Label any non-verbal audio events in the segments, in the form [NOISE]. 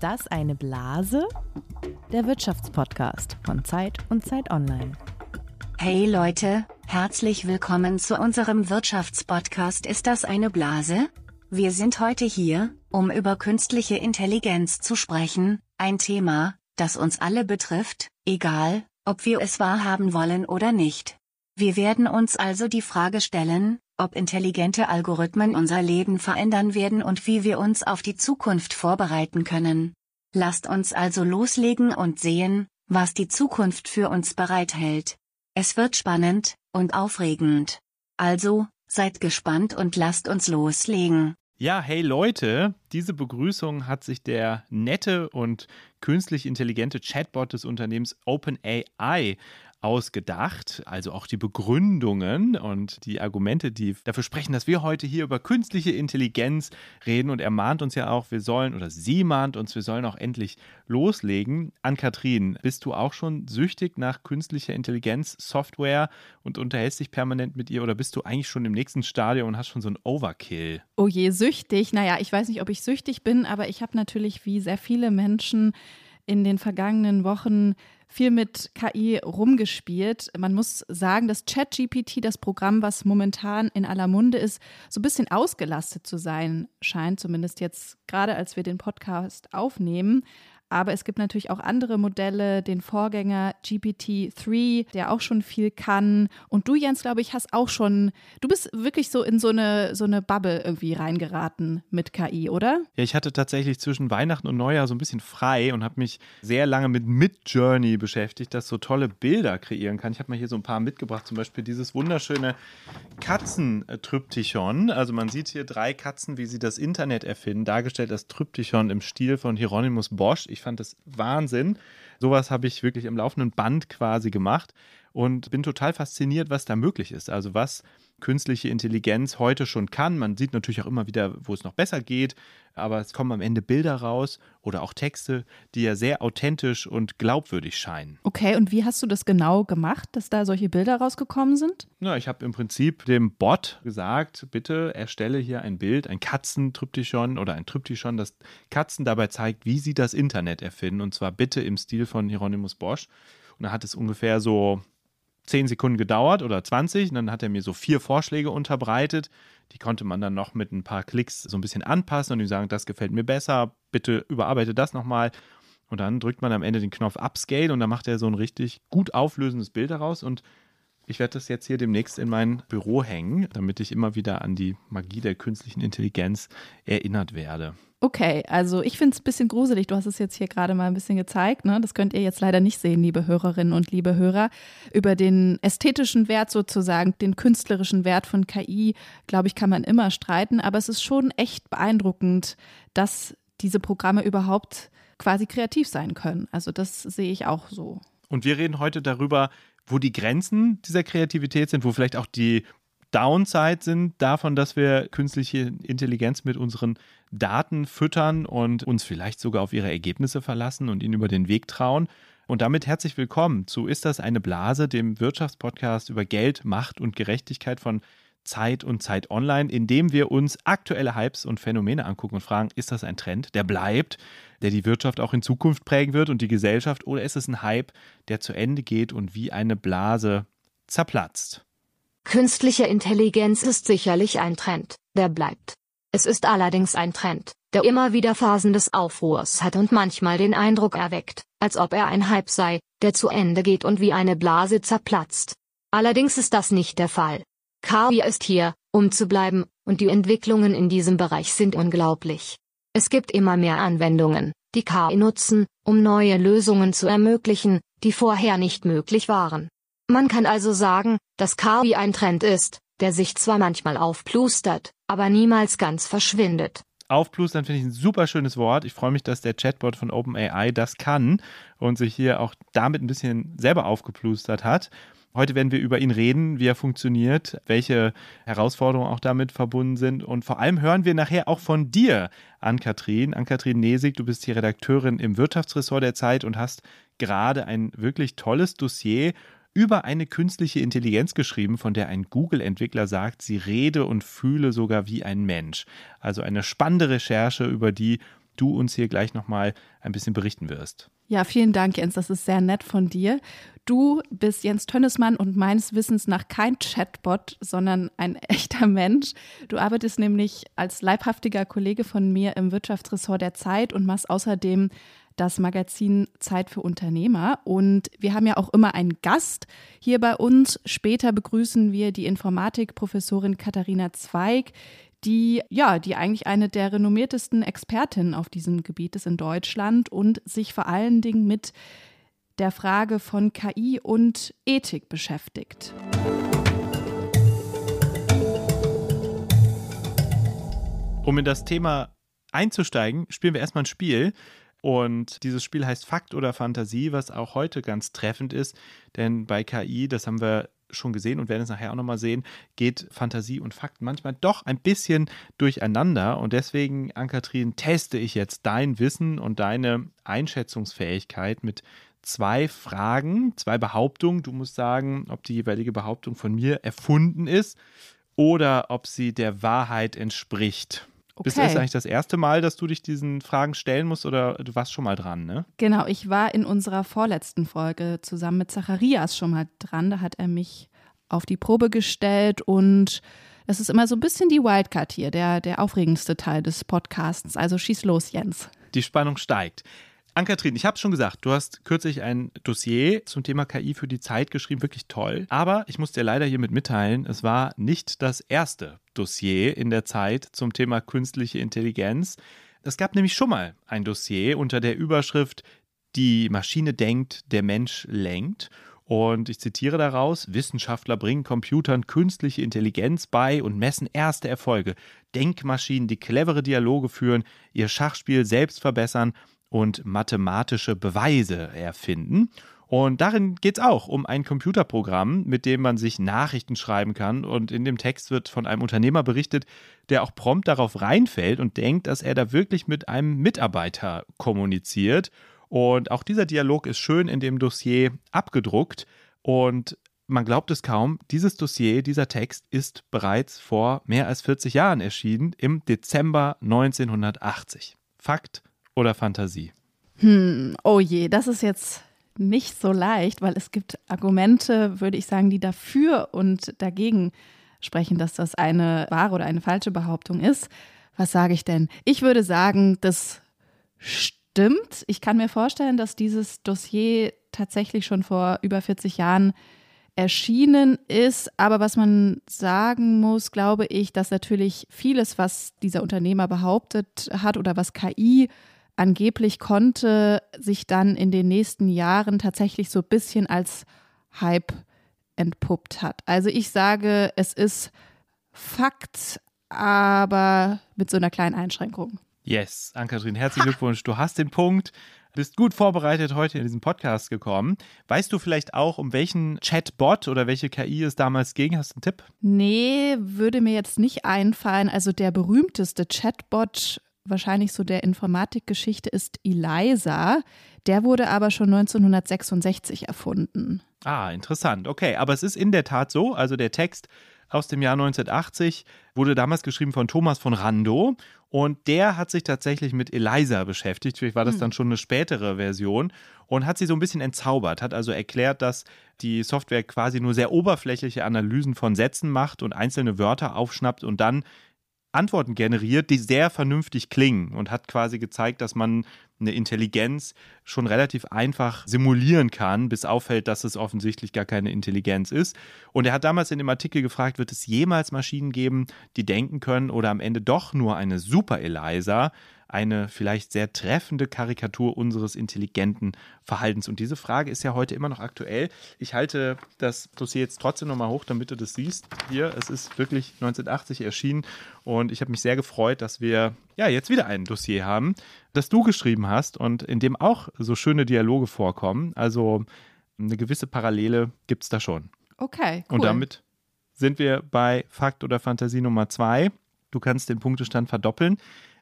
das eine Blase? Der Wirtschaftspodcast von Zeit und Zeit Online. Hey Leute, herzlich willkommen zu unserem Wirtschaftspodcast Ist das eine Blase? Wir sind heute hier, um über künstliche Intelligenz zu sprechen, ein Thema, das uns alle betrifft, egal, ob wir es wahrhaben wollen oder nicht. Wir werden uns also die Frage stellen, ob intelligente Algorithmen unser Leben verändern werden und wie wir uns auf die Zukunft vorbereiten können. Lasst uns also loslegen und sehen, was die Zukunft für uns bereithält. Es wird spannend und aufregend. Also, seid gespannt und lasst uns loslegen. Ja, hey Leute, diese Begrüßung hat sich der nette und künstlich intelligente Chatbot des Unternehmens OpenAI ausgedacht. Also auch die Begründungen und die Argumente, die dafür sprechen, dass wir heute hier über künstliche Intelligenz reden. Und er mahnt uns ja auch, wir sollen, oder sie mahnt uns, wir sollen auch endlich loslegen. An-Kathrin, bist du auch schon süchtig nach künstlicher Intelligenz, Software und unterhältst dich permanent mit ihr oder bist du eigentlich schon im nächsten Stadium und hast schon so ein Overkill? Oh je, süchtig. Naja, ich weiß nicht, ob ich süchtig bin, aber ich habe natürlich wie sehr viele Menschen in den vergangenen Wochen viel mit KI rumgespielt. Man muss sagen, dass ChatGPT, das Programm, was momentan in aller Munde ist, so ein bisschen ausgelastet zu sein scheint, zumindest jetzt gerade als wir den Podcast aufnehmen. Aber es gibt natürlich auch andere Modelle, den Vorgänger GPT-3, der auch schon viel kann. Und du, Jens, glaube ich, hast auch schon, du bist wirklich so in so eine, so eine Bubble irgendwie reingeraten mit KI, oder? Ja, ich hatte tatsächlich zwischen Weihnachten und Neujahr so ein bisschen frei und habe mich sehr lange mit Midjourney beschäftigt, das so tolle Bilder kreieren kann. Ich habe mal hier so ein paar mitgebracht, zum Beispiel dieses wunderschöne Katzentryptychon. Also man sieht hier drei Katzen, wie sie das Internet erfinden, dargestellt als Tryptychon im Stil von Hieronymus Bosch. Ich fand das Wahnsinn. Sowas habe ich wirklich im laufenden Band quasi gemacht und bin total fasziniert, was da möglich ist. Also was künstliche Intelligenz heute schon kann. Man sieht natürlich auch immer wieder, wo es noch besser geht, aber es kommen am Ende Bilder raus oder auch Texte, die ja sehr authentisch und glaubwürdig scheinen. Okay, und wie hast du das genau gemacht, dass da solche Bilder rausgekommen sind? Na, ich habe im Prinzip dem Bot gesagt, bitte erstelle hier ein Bild, ein Katzentryptychon oder ein Tryptychon, das Katzen dabei zeigt, wie sie das Internet erfinden und zwar bitte im Stil von Hieronymus Bosch. Und da hat es ungefähr so 10 Sekunden gedauert oder 20 und dann hat er mir so vier Vorschläge unterbreitet. Die konnte man dann noch mit ein paar Klicks so ein bisschen anpassen und ihm sagen, das gefällt mir besser, bitte überarbeite das nochmal. Und dann drückt man am Ende den Knopf Upscale und dann macht er so ein richtig gut auflösendes Bild daraus und ich werde das jetzt hier demnächst in mein Büro hängen, damit ich immer wieder an die Magie der künstlichen Intelligenz erinnert werde. Okay, also ich finde es ein bisschen gruselig. Du hast es jetzt hier gerade mal ein bisschen gezeigt. Ne? Das könnt ihr jetzt leider nicht sehen, liebe Hörerinnen und liebe Hörer. Über den ästhetischen Wert sozusagen, den künstlerischen Wert von KI, glaube ich, kann man immer streiten. Aber es ist schon echt beeindruckend, dass diese Programme überhaupt quasi kreativ sein können. Also das sehe ich auch so. Und wir reden heute darüber, wo die Grenzen dieser Kreativität sind, wo vielleicht auch die Downside sind davon, dass wir künstliche Intelligenz mit unseren Daten füttern und uns vielleicht sogar auf ihre Ergebnisse verlassen und ihnen über den Weg trauen. Und damit herzlich willkommen zu Ist das eine Blase, dem Wirtschaftspodcast über Geld, Macht und Gerechtigkeit von Zeit und Zeit Online, in dem wir uns aktuelle Hypes und Phänomene angucken und fragen, ist das ein Trend, der bleibt, der die Wirtschaft auch in Zukunft prägen wird und die Gesellschaft, oder ist es ein Hype, der zu Ende geht und wie eine Blase zerplatzt? Künstliche Intelligenz ist sicherlich ein Trend, der bleibt. Es ist allerdings ein Trend, der immer wieder Phasen des Aufruhrs hat und manchmal den Eindruck erweckt, als ob er ein Hype sei, der zu Ende geht und wie eine Blase zerplatzt. Allerdings ist das nicht der Fall. KI ist hier, um zu bleiben, und die Entwicklungen in diesem Bereich sind unglaublich. Es gibt immer mehr Anwendungen, die KI nutzen, um neue Lösungen zu ermöglichen, die vorher nicht möglich waren. Man kann also sagen, dass KI ein Trend ist, der sich zwar manchmal aufplustert, aber niemals ganz verschwindet. Aufplustern finde ich ein super schönes Wort. Ich freue mich, dass der Chatbot von OpenAI das kann und sich hier auch damit ein bisschen selber aufgeplustert hat. Heute werden wir über ihn reden, wie er funktioniert, welche Herausforderungen auch damit verbunden sind. Und vor allem hören wir nachher auch von dir, Ann-Kathrin. Ann-Kathrin Nesig, du bist hier Redakteurin im Wirtschaftsressort der Zeit und hast gerade ein wirklich tolles Dossier über eine künstliche Intelligenz geschrieben, von der ein Google-Entwickler sagt, sie rede und fühle sogar wie ein Mensch. Also eine spannende Recherche, über die du uns hier gleich nochmal ein bisschen berichten wirst. Ja, vielen Dank, Jens. Das ist sehr nett von dir. Du bist Jens Tönnesmann und meines Wissens nach kein Chatbot, sondern ein [LAUGHS] echter Mensch. Du arbeitest nämlich als leibhaftiger Kollege von mir im Wirtschaftsressort der Zeit und machst außerdem das Magazin Zeit für Unternehmer. Und wir haben ja auch immer einen Gast hier bei uns. Später begrüßen wir die Informatikprofessorin Katharina Zweig, die ja, die eigentlich eine der renommiertesten Expertinnen auf diesem Gebiet ist in Deutschland und sich vor allen Dingen mit der Frage von KI und Ethik beschäftigt. Um in das Thema einzusteigen, spielen wir erstmal ein Spiel. Und dieses Spiel heißt Fakt oder Fantasie, was auch heute ganz treffend ist, denn bei KI, das haben wir schon gesehen und werden es nachher auch nochmal sehen, geht Fantasie und Fakt manchmal doch ein bisschen durcheinander. Und deswegen, Ankatrin, teste ich jetzt dein Wissen und deine Einschätzungsfähigkeit mit zwei Fragen, zwei Behauptungen. Du musst sagen, ob die jeweilige Behauptung von mir erfunden ist oder ob sie der Wahrheit entspricht. Okay. Bist du das eigentlich das erste Mal, dass du dich diesen Fragen stellen musst oder du warst schon mal dran, ne? Genau, ich war in unserer vorletzten Folge zusammen mit Zacharias schon mal dran. Da hat er mich auf die Probe gestellt und es ist immer so ein bisschen die Wildcard hier, der, der aufregendste Teil des Podcasts. Also schieß los, Jens. Die Spannung steigt. Ann-Kathrin, ich habe schon gesagt, du hast kürzlich ein Dossier zum Thema KI für die Zeit geschrieben, wirklich toll. Aber ich muss dir leider hiermit mitteilen, es war nicht das erste Dossier in der Zeit zum Thema künstliche Intelligenz. Es gab nämlich schon mal ein Dossier unter der Überschrift Die Maschine denkt, der Mensch lenkt. Und ich zitiere daraus, Wissenschaftler bringen Computern künstliche Intelligenz bei und messen erste Erfolge. Denkmaschinen, die clevere Dialoge führen, ihr Schachspiel selbst verbessern und mathematische Beweise erfinden. Und darin geht es auch um ein Computerprogramm, mit dem man sich Nachrichten schreiben kann. Und in dem Text wird von einem Unternehmer berichtet, der auch prompt darauf reinfällt und denkt, dass er da wirklich mit einem Mitarbeiter kommuniziert. Und auch dieser Dialog ist schön in dem Dossier abgedruckt. Und man glaubt es kaum, dieses Dossier, dieser Text ist bereits vor mehr als 40 Jahren erschienen, im Dezember 1980. Fakt oder Fantasie? Hm, oh je, das ist jetzt nicht so leicht, weil es gibt Argumente, würde ich sagen, die dafür und dagegen sprechen, dass das eine wahre oder eine falsche Behauptung ist. Was sage ich denn? Ich würde sagen, das stimmt. Ich kann mir vorstellen, dass dieses Dossier tatsächlich schon vor über 40 Jahren erschienen ist. Aber was man sagen muss, glaube ich, dass natürlich vieles, was dieser Unternehmer behauptet hat oder was KI angeblich konnte sich dann in den nächsten Jahren tatsächlich so ein bisschen als Hype entpuppt hat. Also ich sage, es ist Fakt, aber mit so einer kleinen Einschränkung. Yes, Ann-Kathrin, herzlichen Glückwunsch. Du hast den Punkt. Bist gut vorbereitet heute in diesen Podcast gekommen. Weißt du vielleicht auch, um welchen Chatbot oder welche KI es damals ging? Hast du einen Tipp? Nee, würde mir jetzt nicht einfallen. Also der berühmteste Chatbot wahrscheinlich so der Informatikgeschichte ist ELISA. Der wurde aber schon 1966 erfunden. Ah, interessant. Okay, aber es ist in der Tat so, also der Text aus dem Jahr 1980 wurde damals geschrieben von Thomas von Rando und der hat sich tatsächlich mit ELISA beschäftigt. Vielleicht war das hm. dann schon eine spätere Version und hat sie so ein bisschen entzaubert, hat also erklärt, dass die Software quasi nur sehr oberflächliche Analysen von Sätzen macht und einzelne Wörter aufschnappt und dann Antworten generiert, die sehr vernünftig klingen und hat quasi gezeigt, dass man eine Intelligenz schon relativ einfach simulieren kann, bis auffällt, dass es offensichtlich gar keine Intelligenz ist. Und er hat damals in dem Artikel gefragt, wird es jemals Maschinen geben, die denken können oder am Ende doch nur eine Super-Eliza? Eine vielleicht sehr treffende Karikatur unseres intelligenten Verhaltens. Und diese Frage ist ja heute immer noch aktuell. Ich halte das Dossier jetzt trotzdem nochmal hoch, damit du das siehst. Hier, es ist wirklich 1980 erschienen und ich habe mich sehr gefreut, dass wir ja jetzt wieder ein Dossier haben, das du geschrieben hast und in dem auch so schöne Dialoge vorkommen. Also eine gewisse Parallele gibt es da schon. Okay. Cool. Und damit sind wir bei Fakt oder Fantasie Nummer zwei. Du kannst den Punktestand verdoppeln.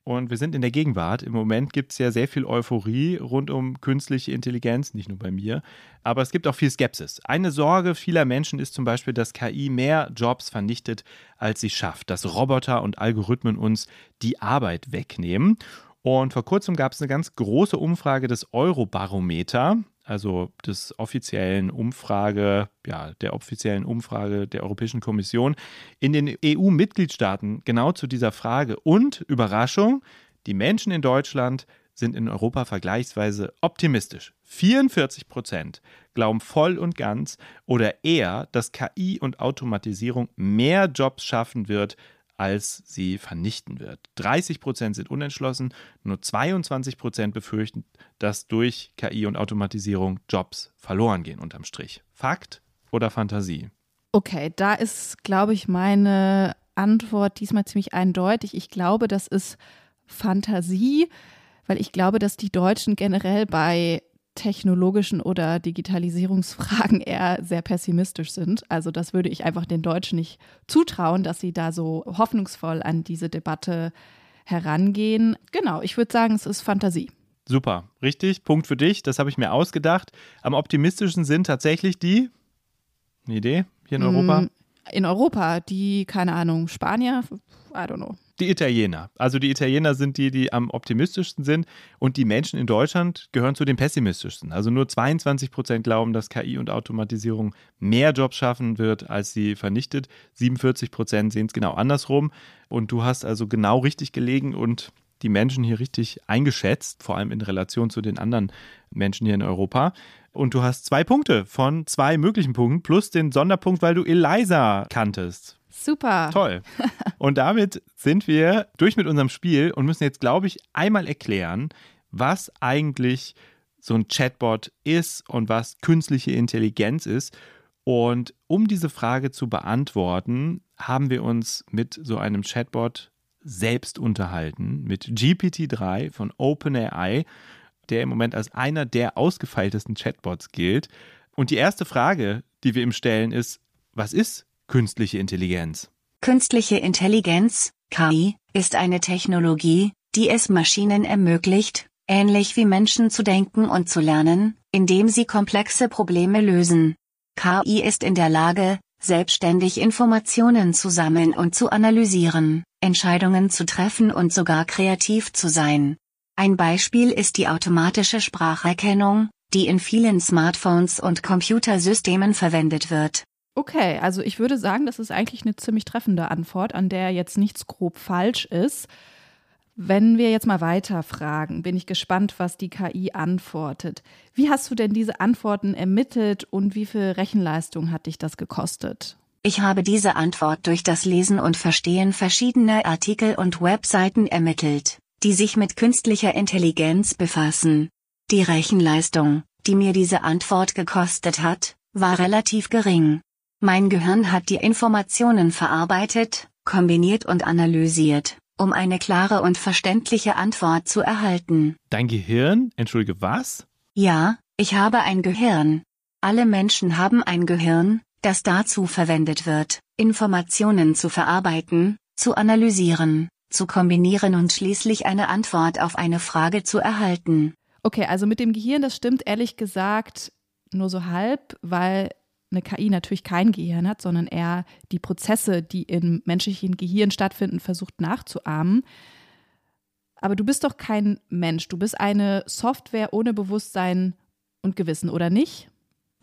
Und wir sind in der Gegenwart. Im Moment gibt es ja sehr viel Euphorie rund um künstliche Intelligenz, nicht nur bei mir. Aber es gibt auch viel Skepsis. Eine Sorge vieler Menschen ist zum Beispiel, dass KI mehr Jobs vernichtet, als sie schafft. Dass Roboter und Algorithmen uns die Arbeit wegnehmen. Und vor kurzem gab es eine ganz große Umfrage des Eurobarometer, also des offiziellen Umfrage, ja, der offiziellen Umfrage der Europäischen Kommission in den EU-Mitgliedstaaten genau zu dieser Frage. Und Überraschung, die Menschen in Deutschland sind in Europa vergleichsweise optimistisch. 44 Prozent glauben voll und ganz oder eher, dass KI und Automatisierung mehr Jobs schaffen wird, als sie vernichten wird. 30 Prozent sind unentschlossen, nur 22 Prozent befürchten, dass durch KI und Automatisierung Jobs verloren gehen unterm Strich. Fakt oder Fantasie? Okay, da ist, glaube ich, meine Antwort diesmal ziemlich eindeutig. Ich glaube, das ist Fantasie, weil ich glaube, dass die Deutschen generell bei technologischen oder Digitalisierungsfragen eher sehr pessimistisch sind. Also das würde ich einfach den Deutschen nicht zutrauen, dass sie da so hoffnungsvoll an diese Debatte herangehen. Genau, ich würde sagen, es ist Fantasie. Super, richtig. Punkt für dich. Das habe ich mir ausgedacht. Am optimistischsten sind tatsächlich die. Eine Idee hier in Europa? Mm, in Europa, die, keine Ahnung, Spanier, I don't know. Die Italiener. Also die Italiener sind die, die am optimistischsten sind und die Menschen in Deutschland gehören zu den pessimistischsten. Also nur 22 Prozent glauben, dass KI und Automatisierung mehr Jobs schaffen wird, als sie vernichtet. 47 Prozent sehen es genau andersrum. Und du hast also genau richtig gelegen und die Menschen hier richtig eingeschätzt, vor allem in Relation zu den anderen Menschen hier in Europa. Und du hast zwei Punkte von zwei möglichen Punkten plus den Sonderpunkt, weil du Eliza kanntest. Super. Toll. Und damit sind wir durch mit unserem Spiel und müssen jetzt, glaube ich, einmal erklären, was eigentlich so ein Chatbot ist und was künstliche Intelligenz ist. Und um diese Frage zu beantworten, haben wir uns mit so einem Chatbot selbst unterhalten, mit GPT-3 von OpenAI, der im Moment als einer der ausgefeiltesten Chatbots gilt. Und die erste Frage, die wir ihm stellen, ist, was ist künstliche Intelligenz? Künstliche Intelligenz, KI, ist eine Technologie, die es Maschinen ermöglicht, ähnlich wie Menschen zu denken und zu lernen, indem sie komplexe Probleme lösen. KI ist in der Lage, selbstständig Informationen zu sammeln und zu analysieren, Entscheidungen zu treffen und sogar kreativ zu sein. Ein Beispiel ist die automatische Spracherkennung, die in vielen Smartphones und Computersystemen verwendet wird. Okay, also ich würde sagen, das ist eigentlich eine ziemlich treffende Antwort, an der jetzt nichts grob falsch ist. Wenn wir jetzt mal weiter fragen, bin ich gespannt, was die KI antwortet. Wie hast du denn diese Antworten ermittelt und wie viel Rechenleistung hat dich das gekostet? Ich habe diese Antwort durch das Lesen und Verstehen verschiedener Artikel und Webseiten ermittelt, die sich mit künstlicher Intelligenz befassen. Die Rechenleistung, die mir diese Antwort gekostet hat, war relativ gering. Mein Gehirn hat die Informationen verarbeitet, kombiniert und analysiert, um eine klare und verständliche Antwort zu erhalten. Dein Gehirn? Entschuldige, was? Ja, ich habe ein Gehirn. Alle Menschen haben ein Gehirn, das dazu verwendet wird, Informationen zu verarbeiten, zu analysieren, zu kombinieren und schließlich eine Antwort auf eine Frage zu erhalten. Okay, also mit dem Gehirn, das stimmt ehrlich gesagt nur so halb, weil eine KI natürlich kein Gehirn hat, sondern eher die Prozesse, die im menschlichen Gehirn stattfinden, versucht nachzuahmen. Aber du bist doch kein Mensch, du bist eine Software ohne Bewusstsein und Gewissen, oder nicht?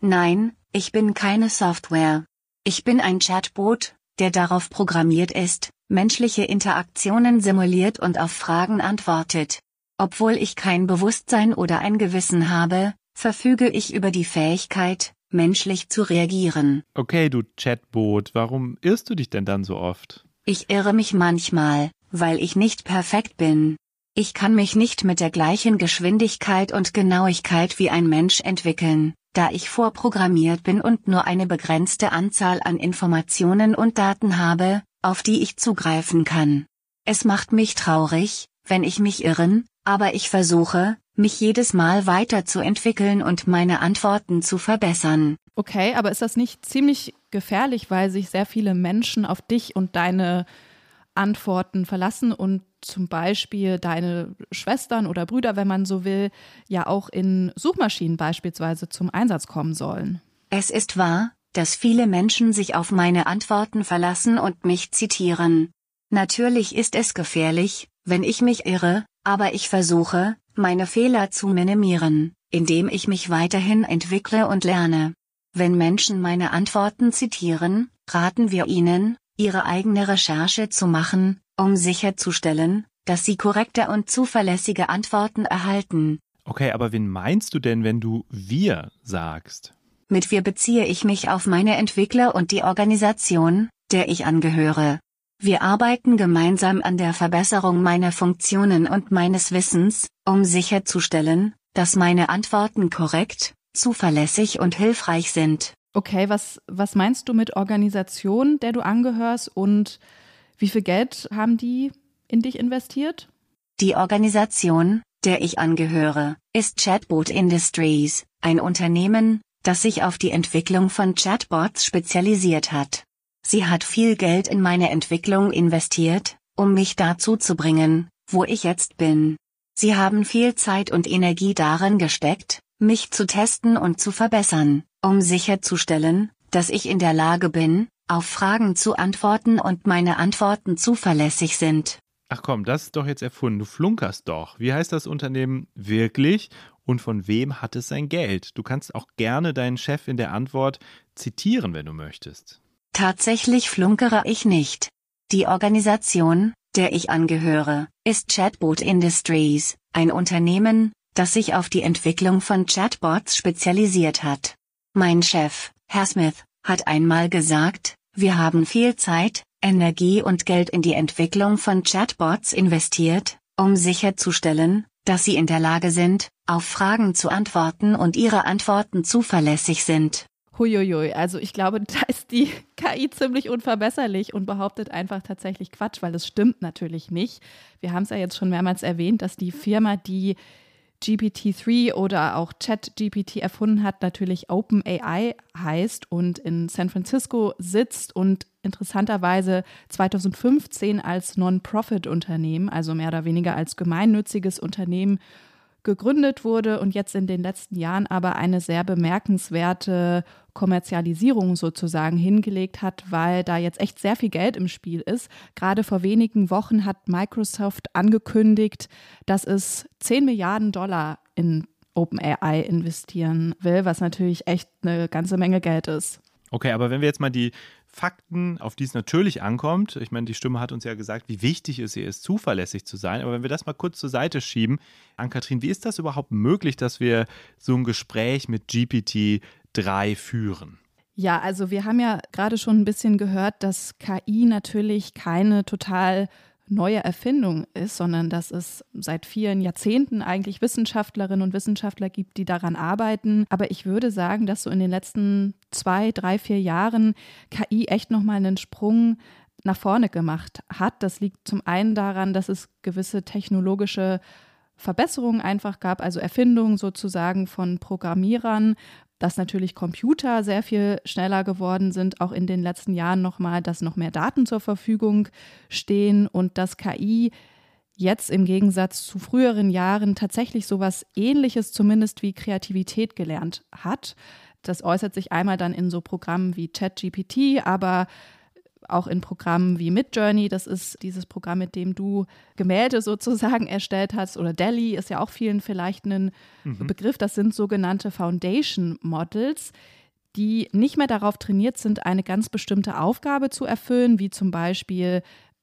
Nein, ich bin keine Software. Ich bin ein Chatbot, der darauf programmiert ist, menschliche Interaktionen simuliert und auf Fragen antwortet. Obwohl ich kein Bewusstsein oder ein Gewissen habe, verfüge ich über die Fähigkeit, menschlich zu reagieren. Okay, du Chatbot, warum irrst du dich denn dann so oft? Ich irre mich manchmal, weil ich nicht perfekt bin. Ich kann mich nicht mit der gleichen Geschwindigkeit und Genauigkeit wie ein Mensch entwickeln, da ich vorprogrammiert bin und nur eine begrenzte Anzahl an Informationen und Daten habe, auf die ich zugreifen kann. Es macht mich traurig, wenn ich mich irren, aber ich versuche, mich jedes Mal weiterzuentwickeln und meine Antworten zu verbessern. Okay, aber ist das nicht ziemlich gefährlich, weil sich sehr viele Menschen auf dich und deine Antworten verlassen und zum Beispiel deine Schwestern oder Brüder, wenn man so will, ja auch in Suchmaschinen beispielsweise zum Einsatz kommen sollen? Es ist wahr, dass viele Menschen sich auf meine Antworten verlassen und mich zitieren. Natürlich ist es gefährlich, wenn ich mich irre, Aber ich versuche, meine Fehler zu minimieren, indem ich mich weiterhin entwickle und lerne. Wenn Menschen meine Antworten zitieren, raten wir ihnen, ihre eigene Recherche zu machen, um sicherzustellen, dass sie korrekte und zuverlässige Antworten erhalten. Okay, aber wen meinst du denn, wenn du wir sagst? Mit wir beziehe ich mich auf meine Entwickler und die Organisation, der ich angehöre. Wir arbeiten gemeinsam an der Verbesserung meiner Funktionen und meines Wissens, um sicherzustellen, dass meine Antworten korrekt, zuverlässig und hilfreich sind. Okay, was, was meinst du mit Organisation, der du angehörst und wie viel Geld haben die in dich investiert? Die Organisation, der ich angehöre, ist Chatbot Industries, ein Unternehmen, das sich auf die Entwicklung von Chatbots spezialisiert hat. Sie hat viel Geld in meine Entwicklung investiert, um mich dazu zu bringen, wo ich jetzt bin. Sie haben viel Zeit und Energie darin gesteckt, mich zu testen und zu verbessern, um sicherzustellen, dass ich in der Lage bin, auf Fragen zu antworten und meine Antworten zuverlässig sind. Ach komm, das ist doch jetzt erfunden. Du flunkerst doch. Wie heißt das Unternehmen wirklich und von wem hat es sein Geld? Du kannst auch gerne deinen Chef in der Antwort zitieren, wenn du möchtest. Tatsächlich flunkere ich nicht. Die Organisation, der ich angehöre, ist Chatbot Industries, ein Unternehmen, das sich auf die Entwicklung von Chatbots spezialisiert hat. Mein Chef, Herr Smith, hat einmal gesagt, wir haben viel Zeit, Energie und Geld in die Entwicklung von Chatbots investiert, um sicherzustellen, dass sie in der Lage sind, auf Fragen zu antworten und ihre Antworten zuverlässig sind. Huiuiui, also ich glaube, [LAUGHS] da ist die KI ziemlich unverbesserlich und behauptet einfach tatsächlich Quatsch, weil es stimmt natürlich nicht. Wir haben es ja jetzt schon mehrmals erwähnt, dass die Firma, die GPT-3 oder auch ChatGPT erfunden hat, natürlich OpenAI heißt und in San Francisco sitzt und interessanterweise 2015 als Non-Profit-Unternehmen, also mehr oder weniger als gemeinnütziges Unternehmen, gegründet wurde und jetzt in den letzten Jahren aber eine sehr bemerkenswerte Kommerzialisierung sozusagen hingelegt hat, weil da jetzt echt sehr viel Geld im Spiel ist. Gerade vor wenigen Wochen hat Microsoft angekündigt, dass es 10 Milliarden Dollar in OpenAI investieren will, was natürlich echt eine ganze Menge Geld ist. Okay, aber wenn wir jetzt mal die Fakten, auf die es natürlich ankommt. Ich meine, die Stimme hat uns ja gesagt, wie wichtig es ihr ist, zuverlässig zu sein. Aber wenn wir das mal kurz zur Seite schieben, Ann-Kathrin, wie ist das überhaupt möglich, dass wir so ein Gespräch mit GPT-3 führen? Ja, also wir haben ja gerade schon ein bisschen gehört, dass KI natürlich keine total neue Erfindung ist, sondern dass es seit vielen Jahrzehnten eigentlich Wissenschaftlerinnen und Wissenschaftler gibt, die daran arbeiten. Aber ich würde sagen, dass so in den letzten zwei, drei, vier Jahren KI echt nochmal einen Sprung nach vorne gemacht hat. Das liegt zum einen daran, dass es gewisse technologische Verbesserungen einfach gab, also Erfindungen sozusagen von Programmierern dass natürlich Computer sehr viel schneller geworden sind, auch in den letzten Jahren nochmal, dass noch mehr Daten zur Verfügung stehen und dass KI jetzt im Gegensatz zu früheren Jahren tatsächlich sowas ähnliches zumindest wie Kreativität gelernt hat. Das äußert sich einmal dann in so Programmen wie ChatGPT, aber auch in Programmen wie Midjourney, das ist dieses Programm, mit dem du Gemälde sozusagen erstellt hast, oder Delhi ist ja auch vielen vielleicht ein mhm. Begriff, das sind sogenannte Foundation Models, die nicht mehr darauf trainiert sind, eine ganz bestimmte Aufgabe zu erfüllen, wie zum Beispiel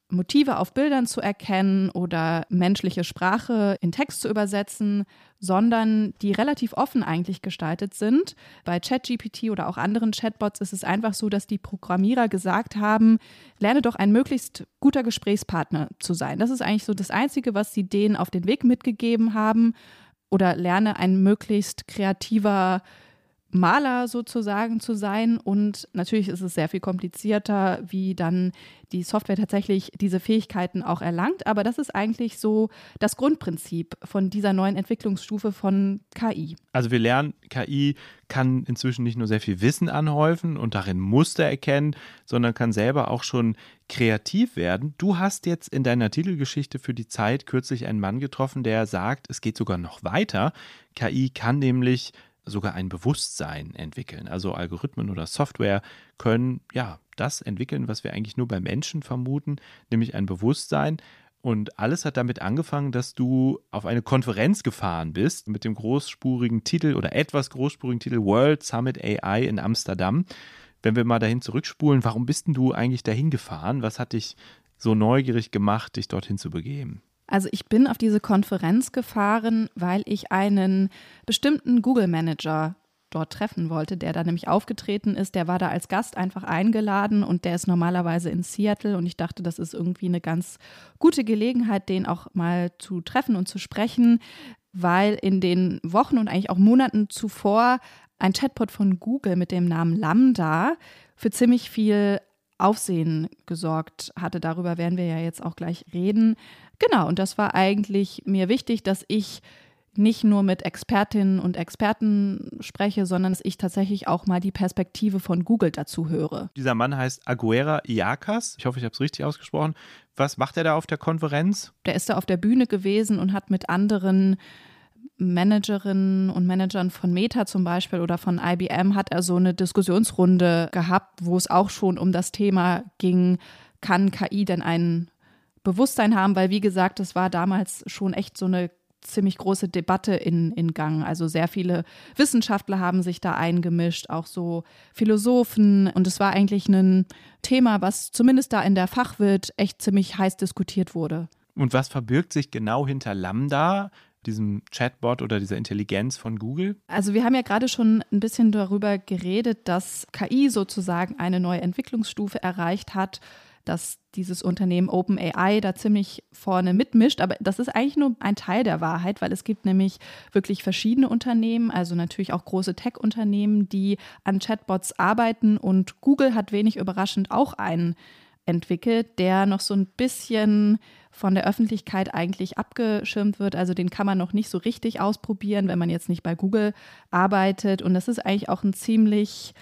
Motive auf Bildern zu erkennen oder menschliche Sprache in Text zu übersetzen, sondern die relativ offen eigentlich gestaltet sind. Bei ChatGPT oder auch anderen Chatbots ist es einfach so, dass die Programmierer gesagt haben, lerne doch ein möglichst guter Gesprächspartner zu sein. Das ist eigentlich so das Einzige, was sie denen auf den Weg mitgegeben haben. Oder lerne ein möglichst kreativer Maler sozusagen zu sein. Und natürlich ist es sehr viel komplizierter, wie dann die Software tatsächlich diese Fähigkeiten auch erlangt. Aber das ist eigentlich so das Grundprinzip von dieser neuen Entwicklungsstufe von KI. Also wir lernen, KI kann inzwischen nicht nur sehr viel Wissen anhäufen und darin Muster erkennen, sondern kann selber auch schon kreativ werden. Du hast jetzt in deiner Titelgeschichte für die Zeit kürzlich einen Mann getroffen, der sagt, es geht sogar noch weiter. KI kann nämlich sogar ein Bewusstsein entwickeln. Also Algorithmen oder Software können ja das entwickeln, was wir eigentlich nur bei Menschen vermuten, nämlich ein Bewusstsein. Und alles hat damit angefangen, dass du auf eine Konferenz gefahren bist mit dem großspurigen Titel oder etwas großspurigen Titel World Summit AI in Amsterdam. Wenn wir mal dahin zurückspulen, warum bist denn du eigentlich dahin gefahren? Was hat dich so neugierig gemacht, dich dorthin zu begeben? Also ich bin auf diese Konferenz gefahren, weil ich einen bestimmten Google Manager dort treffen wollte, der da nämlich aufgetreten ist. Der war da als Gast einfach eingeladen und der ist normalerweise in Seattle und ich dachte, das ist irgendwie eine ganz gute Gelegenheit, den auch mal zu treffen und zu sprechen, weil in den Wochen und eigentlich auch Monaten zuvor ein Chatbot von Google mit dem Namen Lambda für ziemlich viel Aufsehen gesorgt hatte. Darüber werden wir ja jetzt auch gleich reden. Genau, und das war eigentlich mir wichtig, dass ich nicht nur mit Expertinnen und Experten spreche, sondern dass ich tatsächlich auch mal die Perspektive von Google dazu höre. Dieser Mann heißt Aguera Iakas. Ich hoffe, ich habe es richtig ausgesprochen. Was macht er da auf der Konferenz? Der ist da auf der Bühne gewesen und hat mit anderen Managerinnen und Managern von Meta zum Beispiel oder von IBM hat er so eine Diskussionsrunde gehabt, wo es auch schon um das Thema ging, kann KI denn ein Bewusstsein haben? Weil, wie gesagt, es war damals schon echt so eine ziemlich große Debatte in, in Gang. Also sehr viele Wissenschaftler haben sich da eingemischt, auch so Philosophen. Und es war eigentlich ein Thema, was zumindest da in der Fachwelt echt ziemlich heiß diskutiert wurde. Und was verbirgt sich genau hinter Lambda? diesem Chatbot oder dieser Intelligenz von Google? Also wir haben ja gerade schon ein bisschen darüber geredet, dass KI sozusagen eine neue Entwicklungsstufe erreicht hat dass dieses Unternehmen OpenAI da ziemlich vorne mitmischt. Aber das ist eigentlich nur ein Teil der Wahrheit, weil es gibt nämlich wirklich verschiedene Unternehmen, also natürlich auch große Tech-Unternehmen, die an Chatbots arbeiten. Und Google hat wenig überraschend auch einen entwickelt, der noch so ein bisschen von der Öffentlichkeit eigentlich abgeschirmt wird. Also den kann man noch nicht so richtig ausprobieren, wenn man jetzt nicht bei Google arbeitet. Und das ist eigentlich auch ein ziemlich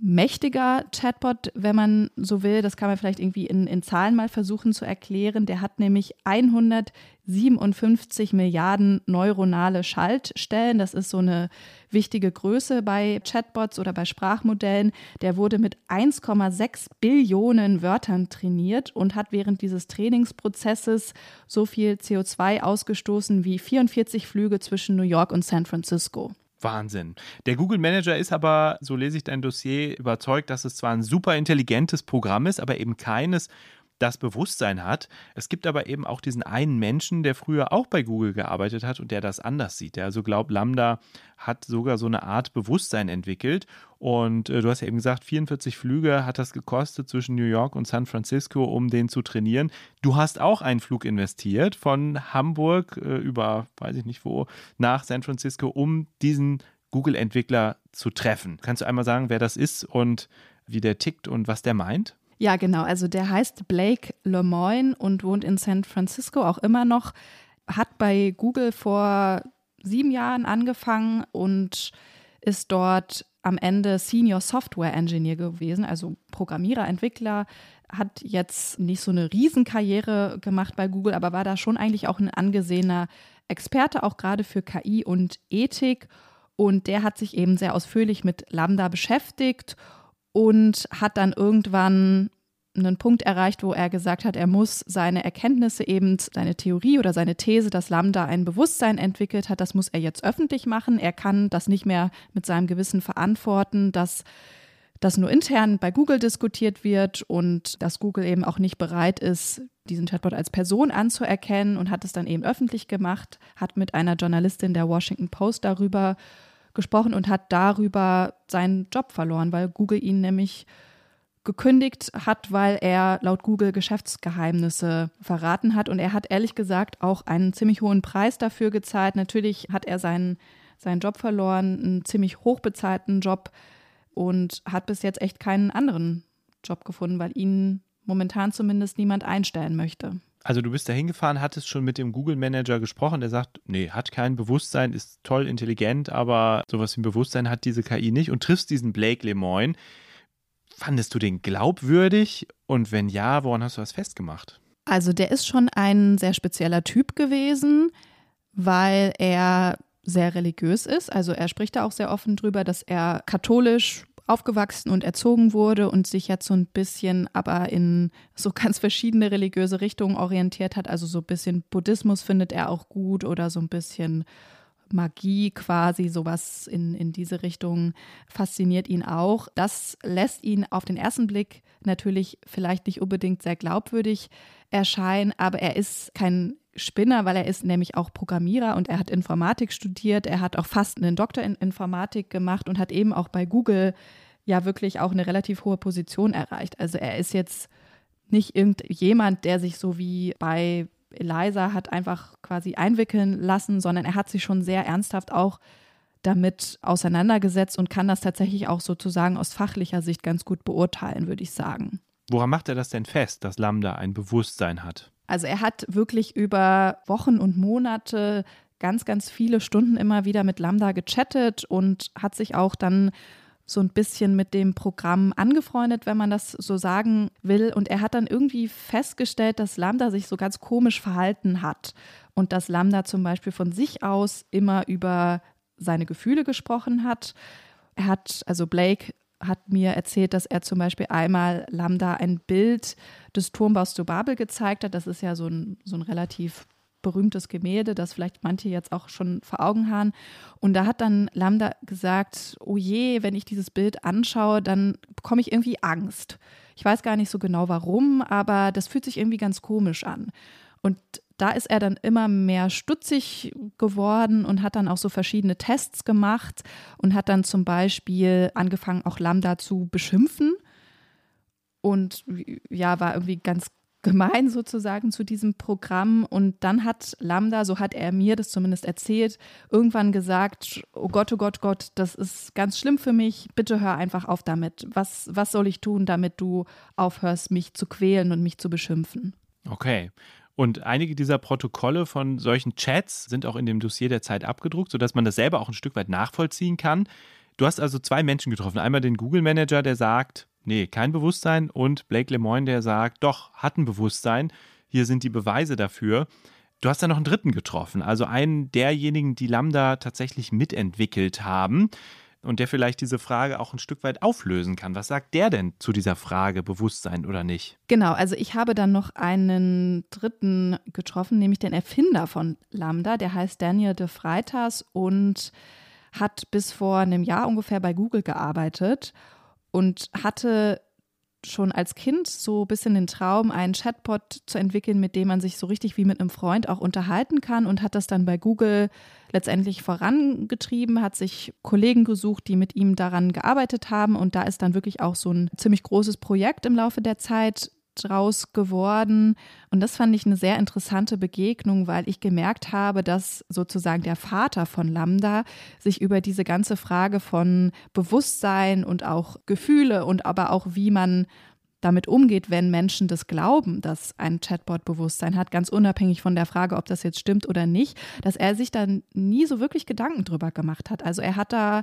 mächtiger Chatbot, wenn man so will. Das kann man vielleicht irgendwie in, in Zahlen mal versuchen zu erklären. Der hat nämlich 157 Milliarden neuronale Schaltstellen. Das ist so eine wichtige Größe bei Chatbots oder bei Sprachmodellen. Der wurde mit 1,6 Billionen Wörtern trainiert und hat während dieses Trainingsprozesses so viel CO2 ausgestoßen wie 44 Flüge zwischen New York und San Francisco. Wahnsinn. Der Google Manager ist aber, so lese ich dein Dossier, überzeugt, dass es zwar ein super intelligentes Programm ist, aber eben keines, das Bewusstsein hat. Es gibt aber eben auch diesen einen Menschen, der früher auch bei Google gearbeitet hat und der das anders sieht. Der also glaubt, Lambda hat sogar so eine Art Bewusstsein entwickelt. Und äh, du hast ja eben gesagt, 44 Flüge hat das gekostet zwischen New York und San Francisco, um den zu trainieren. Du hast auch einen Flug investiert von Hamburg äh, über, weiß ich nicht wo, nach San Francisco, um diesen Google-Entwickler zu treffen. Kannst du einmal sagen, wer das ist und wie der tickt und was der meint? Ja, genau. Also der heißt Blake Lemoyne und wohnt in San Francisco auch immer noch. Hat bei Google vor sieben Jahren angefangen und ist dort am Ende Senior Software Engineer gewesen, also Programmierer, Entwickler, hat jetzt nicht so eine Riesenkarriere gemacht bei Google, aber war da schon eigentlich auch ein angesehener Experte, auch gerade für KI und Ethik. Und der hat sich eben sehr ausführlich mit Lambda beschäftigt und hat dann irgendwann einen Punkt erreicht, wo er gesagt hat, er muss seine Erkenntnisse eben, seine Theorie oder seine These, dass Lambda ein Bewusstsein entwickelt hat, das muss er jetzt öffentlich machen. Er kann das nicht mehr mit seinem Gewissen verantworten, dass das nur intern bei Google diskutiert wird und dass Google eben auch nicht bereit ist, diesen Chatbot als Person anzuerkennen und hat es dann eben öffentlich gemacht, hat mit einer Journalistin der Washington Post darüber gesprochen und hat darüber seinen Job verloren, weil Google ihn nämlich gekündigt hat, weil er laut Google Geschäftsgeheimnisse verraten hat. Und er hat ehrlich gesagt auch einen ziemlich hohen Preis dafür gezahlt. Natürlich hat er seinen, seinen Job verloren, einen ziemlich hochbezahlten Job und hat bis jetzt echt keinen anderen Job gefunden, weil ihn momentan zumindest niemand einstellen möchte. Also du bist da hingefahren, hattest schon mit dem Google Manager gesprochen, der sagt, nee, hat kein Bewusstsein, ist toll intelligent, aber sowas wie ein Bewusstsein hat diese KI nicht und triffst diesen Blake Lemoyne. Fandest du den glaubwürdig und wenn ja, woran hast du das festgemacht? Also der ist schon ein sehr spezieller Typ gewesen, weil er sehr religiös ist. Also er spricht da auch sehr offen drüber, dass er katholisch aufgewachsen und erzogen wurde und sich jetzt so ein bisschen aber in so ganz verschiedene religiöse Richtungen orientiert hat. Also so ein bisschen Buddhismus findet er auch gut oder so ein bisschen Magie quasi, sowas in, in diese Richtung fasziniert ihn auch. Das lässt ihn auf den ersten Blick natürlich vielleicht nicht unbedingt sehr glaubwürdig erscheinen, aber er ist kein Spinner, weil er ist nämlich auch Programmierer und er hat Informatik studiert. Er hat auch fast einen Doktor in Informatik gemacht und hat eben auch bei Google ja wirklich auch eine relativ hohe Position erreicht. Also er ist jetzt nicht irgendjemand, der sich so wie bei Eliza hat einfach quasi einwickeln lassen, sondern er hat sich schon sehr ernsthaft auch damit auseinandergesetzt und kann das tatsächlich auch sozusagen aus fachlicher Sicht ganz gut beurteilen, würde ich sagen. Woran macht er das denn fest, dass Lambda ein Bewusstsein hat? Also er hat wirklich über Wochen und Monate ganz, ganz viele Stunden immer wieder mit Lambda gechattet und hat sich auch dann so ein bisschen mit dem Programm angefreundet, wenn man das so sagen will. Und er hat dann irgendwie festgestellt, dass Lambda sich so ganz komisch verhalten hat und dass Lambda zum Beispiel von sich aus immer über seine Gefühle gesprochen hat. Er hat, also Blake hat mir erzählt, dass er zum Beispiel einmal Lambda ein Bild des Turmbaus zu Babel gezeigt hat. Das ist ja so ein, so ein relativ berühmtes Gemälde, das vielleicht manche jetzt auch schon vor Augen haben. Und da hat dann Lambda gesagt, oh je, wenn ich dieses Bild anschaue, dann bekomme ich irgendwie Angst. Ich weiß gar nicht so genau warum, aber das fühlt sich irgendwie ganz komisch an. Und da ist er dann immer mehr stutzig geworden und hat dann auch so verschiedene Tests gemacht und hat dann zum Beispiel angefangen, auch Lambda zu beschimpfen. Und ja, war irgendwie ganz gemein sozusagen zu diesem Programm. Und dann hat Lambda, so hat er mir das zumindest erzählt, irgendwann gesagt, oh Gott, oh Gott, Gott, das ist ganz schlimm für mich, bitte hör einfach auf damit. Was, was soll ich tun, damit du aufhörst, mich zu quälen und mich zu beschimpfen? Okay. Und einige dieser Protokolle von solchen Chats sind auch in dem Dossier der Zeit abgedruckt, sodass man das selber auch ein Stück weit nachvollziehen kann. Du hast also zwei Menschen getroffen. Einmal den Google Manager, der sagt, nee, kein Bewusstsein, und Blake Lemoyne, der sagt, doch, hat ein Bewusstsein. Hier sind die Beweise dafür. Du hast dann noch einen dritten getroffen, also einen derjenigen, die Lambda tatsächlich mitentwickelt haben und der vielleicht diese Frage auch ein Stück weit auflösen kann. Was sagt der denn zu dieser Frage, Bewusstsein oder nicht? Genau, also ich habe dann noch einen dritten getroffen, nämlich den Erfinder von Lambda, der heißt Daniel de Freitas und hat bis vor einem Jahr ungefähr bei Google gearbeitet und hatte schon als Kind so ein bisschen den Traum, einen Chatbot zu entwickeln, mit dem man sich so richtig wie mit einem Freund auch unterhalten kann und hat das dann bei Google letztendlich vorangetrieben, hat sich Kollegen gesucht, die mit ihm daran gearbeitet haben und da ist dann wirklich auch so ein ziemlich großes Projekt im Laufe der Zeit draus geworden. Und das fand ich eine sehr interessante Begegnung, weil ich gemerkt habe, dass sozusagen der Vater von Lambda sich über diese ganze Frage von Bewusstsein und auch Gefühle und aber auch wie man damit umgeht, wenn Menschen das glauben, dass ein Chatbot Bewusstsein hat, ganz unabhängig von der Frage, ob das jetzt stimmt oder nicht, dass er sich dann nie so wirklich Gedanken drüber gemacht hat. Also er hat da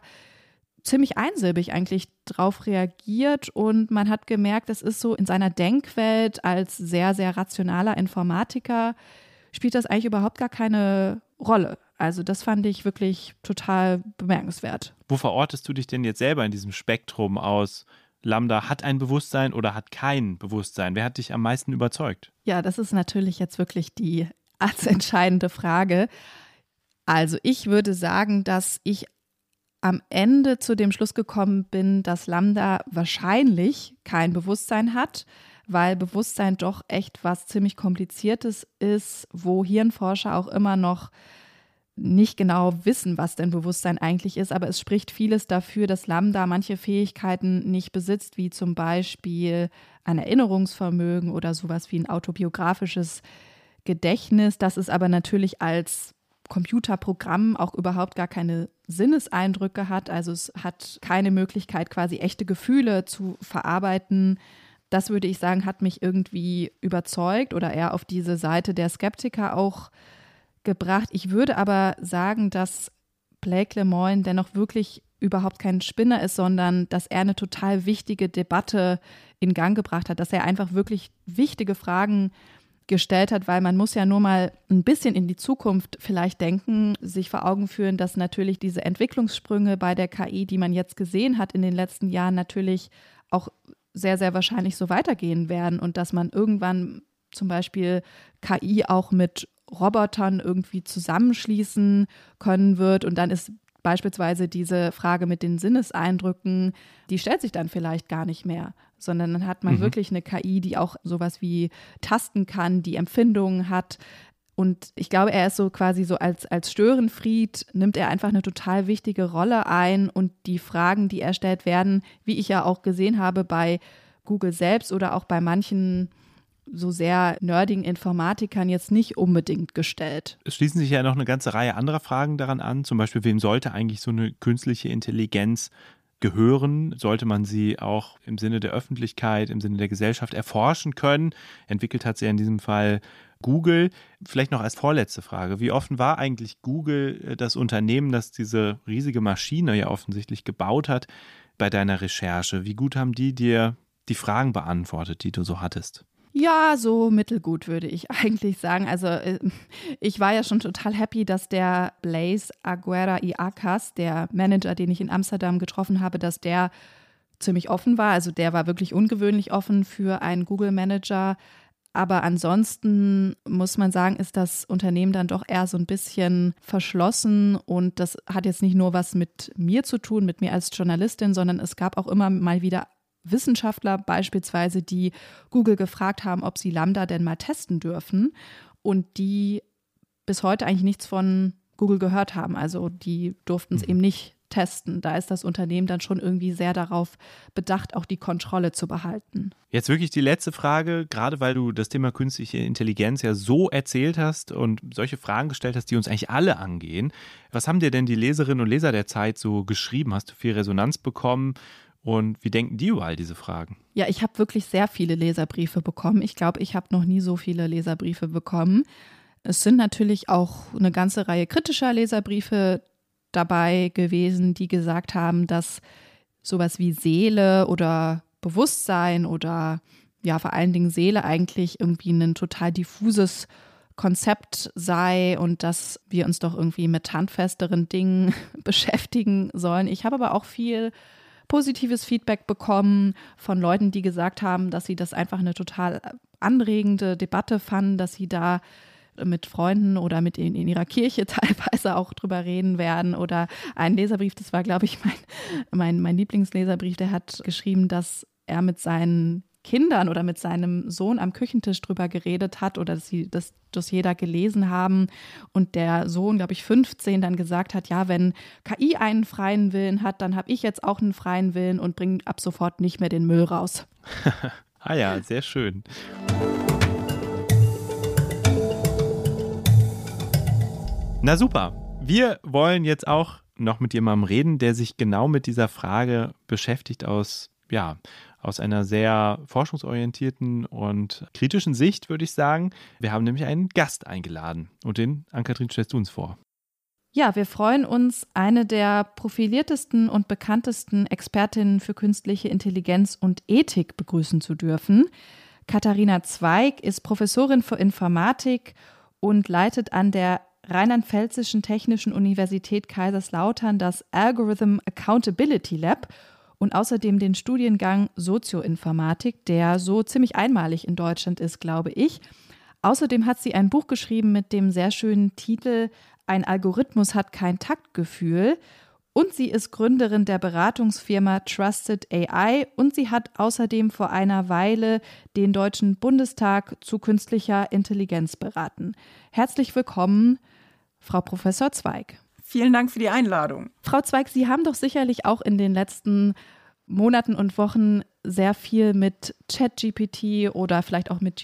ziemlich einsilbig eigentlich drauf reagiert und man hat gemerkt, es ist so in seiner Denkwelt als sehr, sehr rationaler Informatiker spielt das eigentlich überhaupt gar keine Rolle. Also das fand ich wirklich total bemerkenswert. Wo verortest du dich denn jetzt selber in diesem Spektrum aus Lambda hat ein Bewusstsein oder hat kein Bewusstsein? Wer hat dich am meisten überzeugt? Ja, das ist natürlich jetzt wirklich die [LAUGHS] als entscheidende Frage. Also ich würde sagen, dass ich am Ende zu dem Schluss gekommen bin, dass Lambda wahrscheinlich kein Bewusstsein hat, weil Bewusstsein doch echt was ziemlich kompliziertes ist, wo Hirnforscher auch immer noch nicht genau wissen, was denn Bewusstsein eigentlich ist, aber es spricht vieles dafür, dass Lambda manche Fähigkeiten nicht besitzt, wie zum Beispiel ein Erinnerungsvermögen oder sowas wie ein autobiografisches Gedächtnis. Das ist aber natürlich als Computerprogramm auch überhaupt gar keine Sinneseindrücke hat. Also es hat keine Möglichkeit, quasi echte Gefühle zu verarbeiten. Das würde ich sagen, hat mich irgendwie überzeugt oder eher auf diese Seite der Skeptiker auch gebracht. Ich würde aber sagen, dass Blake Lemoyne dennoch wirklich überhaupt kein Spinner ist, sondern dass er eine total wichtige Debatte in Gang gebracht hat, dass er einfach wirklich wichtige Fragen gestellt hat, weil man muss ja nur mal ein bisschen in die Zukunft vielleicht denken, sich vor Augen führen, dass natürlich diese Entwicklungssprünge bei der KI, die man jetzt gesehen hat in den letzten Jahren, natürlich auch sehr, sehr wahrscheinlich so weitergehen werden und dass man irgendwann zum Beispiel KI auch mit Robotern irgendwie zusammenschließen können wird. Und dann ist beispielsweise diese Frage mit den Sinneseindrücken, die stellt sich dann vielleicht gar nicht mehr, sondern dann hat man mhm. wirklich eine KI, die auch sowas wie tasten kann, die Empfindungen hat. Und ich glaube, er ist so quasi so als, als Störenfried, nimmt er einfach eine total wichtige Rolle ein und die Fragen, die er stellt, werden, wie ich ja auch gesehen habe, bei Google selbst oder auch bei manchen so sehr nerdigen Informatikern jetzt nicht unbedingt gestellt. Es schließen sich ja noch eine ganze Reihe anderer Fragen daran an. Zum Beispiel, wem sollte eigentlich so eine künstliche Intelligenz gehören? Sollte man sie auch im Sinne der Öffentlichkeit, im Sinne der Gesellschaft erforschen können? Entwickelt hat sie in diesem Fall Google. Vielleicht noch als vorletzte Frage. Wie offen war eigentlich Google äh, das Unternehmen, das diese riesige Maschine ja offensichtlich gebaut hat, bei deiner Recherche? Wie gut haben die dir die Fragen beantwortet, die du so hattest? Ja, so mittelgut würde ich [LAUGHS] eigentlich sagen. Also äh, ich war ja schon total happy, dass der Blaze Aguera Iakas, der Manager, den ich in Amsterdam getroffen habe, dass der ziemlich offen war. Also der war wirklich ungewöhnlich offen für einen Google Manager. Aber ansonsten muss man sagen, ist das Unternehmen dann doch eher so ein bisschen verschlossen. Und das hat jetzt nicht nur was mit mir zu tun, mit mir als Journalistin, sondern es gab auch immer mal wieder Wissenschaftler beispielsweise, die Google gefragt haben, ob sie Lambda denn mal testen dürfen und die bis heute eigentlich nichts von Google gehört haben. Also die durften es mhm. eben nicht testen. Da ist das Unternehmen dann schon irgendwie sehr darauf bedacht, auch die Kontrolle zu behalten. Jetzt wirklich die letzte Frage, gerade weil du das Thema künstliche Intelligenz ja so erzählt hast und solche Fragen gestellt hast, die uns eigentlich alle angehen. Was haben dir denn die Leserinnen und Leser der Zeit so geschrieben? Hast du viel Resonanz bekommen? Und wie denken die über all diese Fragen? Ja, ich habe wirklich sehr viele Leserbriefe bekommen. Ich glaube, ich habe noch nie so viele Leserbriefe bekommen. Es sind natürlich auch eine ganze Reihe kritischer Leserbriefe dabei gewesen, die gesagt haben, dass sowas wie Seele oder Bewusstsein oder ja, vor allen Dingen Seele eigentlich irgendwie ein total diffuses Konzept sei und dass wir uns doch irgendwie mit handfesteren Dingen [LAUGHS] beschäftigen sollen. Ich habe aber auch viel positives Feedback bekommen von Leuten, die gesagt haben, dass sie das einfach eine total anregende Debatte fanden, dass sie da mit Freunden oder mit in, in ihrer Kirche [LAUGHS] teilweise auch drüber reden werden. Oder ein Leserbrief, das war, glaube ich, mein, mein, mein Lieblingsleserbrief, der hat geschrieben, dass er mit seinen Kindern oder mit seinem Sohn am Küchentisch drüber geredet hat oder dass sie das Dossier da gelesen haben und der Sohn, glaube ich, 15 dann gesagt hat, ja, wenn KI einen freien Willen hat, dann habe ich jetzt auch einen freien Willen und bringe ab sofort nicht mehr den Müll raus. [LAUGHS] ah ja, sehr schön. Na super. Wir wollen jetzt auch noch mit jemandem reden, der sich genau mit dieser Frage beschäftigt aus, ja, aus einer sehr forschungsorientierten und kritischen Sicht, würde ich sagen. Wir haben nämlich einen Gast eingeladen und den, Ann-Kathrin, stellst du uns vor. Ja, wir freuen uns, eine der profiliertesten und bekanntesten Expertinnen für künstliche Intelligenz und Ethik begrüßen zu dürfen. Katharina Zweig ist Professorin für Informatik und leitet an der Rheinland-Pfälzischen Technischen Universität Kaiserslautern das Algorithm Accountability Lab und außerdem den Studiengang Sozioinformatik, der so ziemlich einmalig in Deutschland ist, glaube ich. Außerdem hat sie ein Buch geschrieben mit dem sehr schönen Titel Ein Algorithmus hat kein Taktgefühl. Und sie ist Gründerin der Beratungsfirma Trusted AI und sie hat außerdem vor einer Weile den Deutschen Bundestag zu künstlicher Intelligenz beraten. Herzlich willkommen, Frau Professor Zweig. Vielen Dank für die Einladung. Frau Zweig, Sie haben doch sicherlich auch in den letzten Monaten und Wochen sehr viel mit ChatGPT oder vielleicht auch mit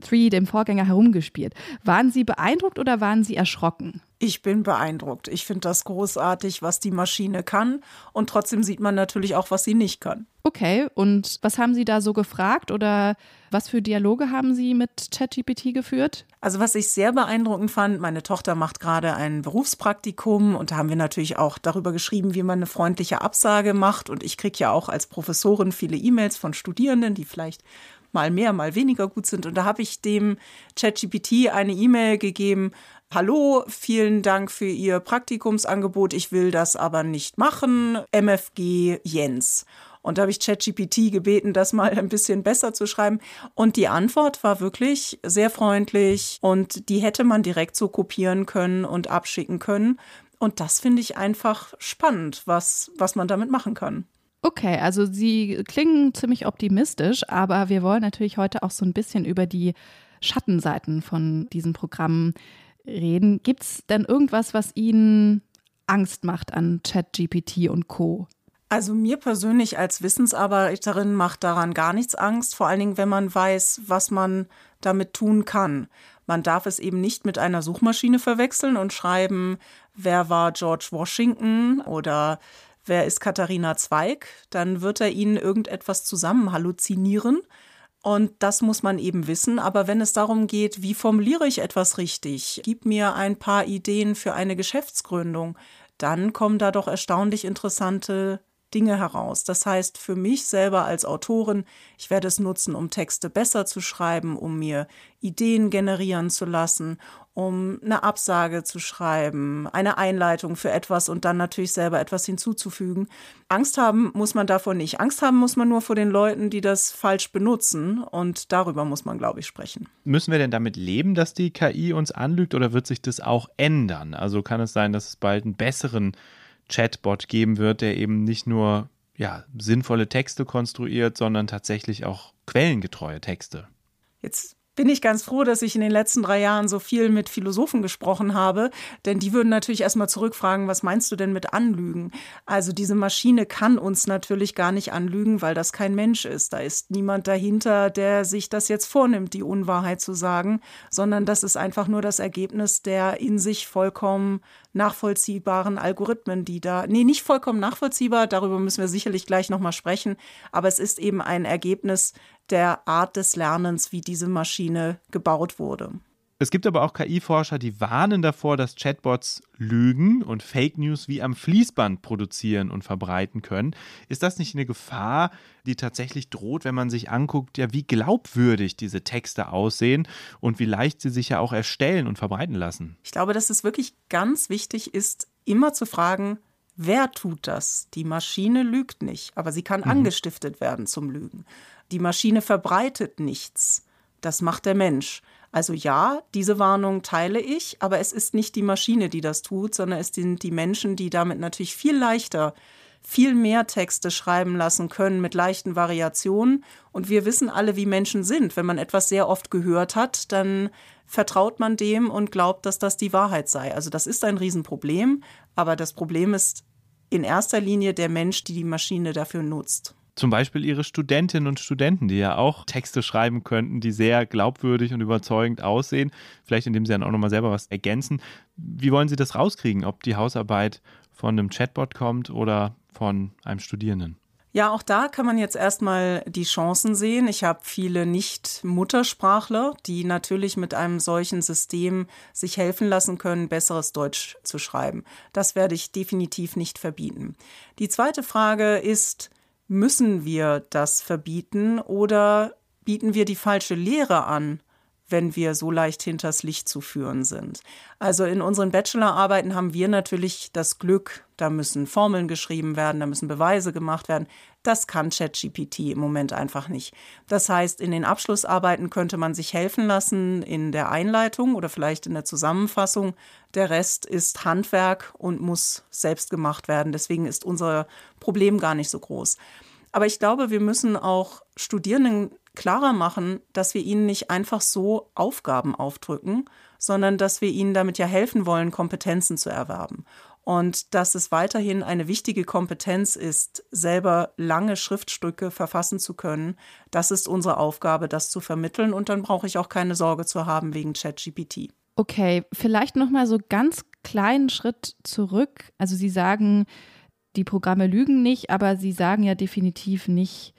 GPT-3, dem Vorgänger, herumgespielt. Waren Sie beeindruckt oder waren Sie erschrocken? Ich bin beeindruckt. Ich finde das großartig, was die Maschine kann. Und trotzdem sieht man natürlich auch, was sie nicht kann. Okay, und was haben Sie da so gefragt oder was für Dialoge haben Sie mit ChatGPT geführt? Also was ich sehr beeindruckend fand, meine Tochter macht gerade ein Berufspraktikum und da haben wir natürlich auch darüber geschrieben, wie man eine freundliche Absage macht. Und ich kriege ja auch als Professorin viele E-Mails von Studierenden, die vielleicht mal mehr, mal weniger gut sind. Und da habe ich dem ChatGPT eine E-Mail gegeben. Hallo, vielen Dank für Ihr Praktikumsangebot. Ich will das aber nicht machen. MFG Jens. Und da habe ich ChatGPT gebeten, das mal ein bisschen besser zu schreiben. Und die Antwort war wirklich sehr freundlich und die hätte man direkt so kopieren können und abschicken können. Und das finde ich einfach spannend, was, was man damit machen kann. Okay, also Sie klingen ziemlich optimistisch, aber wir wollen natürlich heute auch so ein bisschen über die Schattenseiten von diesen Programmen reden. Gibt es denn irgendwas, was Ihnen Angst macht an ChatGPT und Co? Also mir persönlich als Wissensarbeiterin macht daran gar nichts Angst, vor allen Dingen, wenn man weiß, was man damit tun kann. Man darf es eben nicht mit einer Suchmaschine verwechseln und schreiben, wer war George Washington oder wer ist Katharina Zweig, dann wird er Ihnen irgendetwas zusammen halluzinieren. Und das muss man eben wissen. Aber wenn es darum geht, wie formuliere ich etwas richtig, gib mir ein paar Ideen für eine Geschäftsgründung, dann kommen da doch erstaunlich interessante Dinge heraus. Das heißt, für mich selber als Autorin, ich werde es nutzen, um Texte besser zu schreiben, um mir Ideen generieren zu lassen, um eine Absage zu schreiben, eine Einleitung für etwas und dann natürlich selber etwas hinzuzufügen. Angst haben muss man davor nicht. Angst haben muss man nur vor den Leuten, die das falsch benutzen und darüber muss man, glaube ich, sprechen. Müssen wir denn damit leben, dass die KI uns anlügt oder wird sich das auch ändern? Also kann es sein, dass es bald einen besseren Chatbot geben wird, der eben nicht nur ja, sinnvolle Texte konstruiert, sondern tatsächlich auch quellengetreue Texte. Jetzt bin ich ganz froh, dass ich in den letzten drei Jahren so viel mit Philosophen gesprochen habe, denn die würden natürlich erstmal zurückfragen, was meinst du denn mit Anlügen? Also diese Maschine kann uns natürlich gar nicht anlügen, weil das kein Mensch ist. Da ist niemand dahinter, der sich das jetzt vornimmt, die Unwahrheit zu sagen, sondern das ist einfach nur das Ergebnis der in sich vollkommen nachvollziehbaren Algorithmen, die da, nee, nicht vollkommen nachvollziehbar, darüber müssen wir sicherlich gleich nochmal sprechen, aber es ist eben ein Ergebnis der Art des Lernens, wie diese Maschine gebaut wurde. Es gibt aber auch KI-Forscher, die warnen davor, dass Chatbots Lügen und Fake News wie am Fließband produzieren und verbreiten können. Ist das nicht eine Gefahr, die tatsächlich droht, wenn man sich anguckt, ja, wie glaubwürdig diese Texte aussehen und wie leicht sie sich ja auch erstellen und verbreiten lassen? Ich glaube, dass es wirklich ganz wichtig ist, immer zu fragen, wer tut das? Die Maschine lügt nicht, aber sie kann mhm. angestiftet werden zum Lügen. Die Maschine verbreitet nichts. Das macht der Mensch. Also ja, diese Warnung teile ich, aber es ist nicht die Maschine, die das tut, sondern es sind die Menschen, die damit natürlich viel leichter viel mehr Texte schreiben lassen können mit leichten Variationen. Und wir wissen alle, wie Menschen sind. Wenn man etwas sehr oft gehört hat, dann vertraut man dem und glaubt, dass das die Wahrheit sei. Also das ist ein Riesenproblem, aber das Problem ist in erster Linie der Mensch, die die Maschine dafür nutzt zum Beispiel ihre Studentinnen und Studenten, die ja auch Texte schreiben könnten, die sehr glaubwürdig und überzeugend aussehen, vielleicht indem sie dann auch nochmal selber was ergänzen. Wie wollen Sie das rauskriegen, ob die Hausarbeit von einem Chatbot kommt oder von einem Studierenden? Ja, auch da kann man jetzt erstmal die Chancen sehen. Ich habe viele Nicht-Muttersprachler, die natürlich mit einem solchen System sich helfen lassen können, besseres Deutsch zu schreiben. Das werde ich definitiv nicht verbieten. Die zweite Frage ist, Müssen wir das verbieten oder bieten wir die falsche Lehre an, wenn wir so leicht hinters Licht zu führen sind? Also in unseren Bachelorarbeiten haben wir natürlich das Glück, da müssen Formeln geschrieben werden, da müssen Beweise gemacht werden. Das kann ChatGPT im Moment einfach nicht. Das heißt, in den Abschlussarbeiten könnte man sich helfen lassen in der Einleitung oder vielleicht in der Zusammenfassung. Der Rest ist Handwerk und muss selbst gemacht werden. Deswegen ist unser Problem gar nicht so groß. Aber ich glaube, wir müssen auch Studierenden klarer machen, dass wir ihnen nicht einfach so Aufgaben aufdrücken, sondern dass wir ihnen damit ja helfen wollen, Kompetenzen zu erwerben. Und dass es weiterhin eine wichtige Kompetenz ist, selber lange Schriftstücke verfassen zu können. Das ist unsere Aufgabe, das zu vermitteln. Und dann brauche ich auch keine Sorge zu haben wegen ChatGPT. Okay, vielleicht noch mal so ganz kleinen Schritt zurück. Also Sie sagen, die Programme lügen nicht, aber sie sagen ja definitiv nicht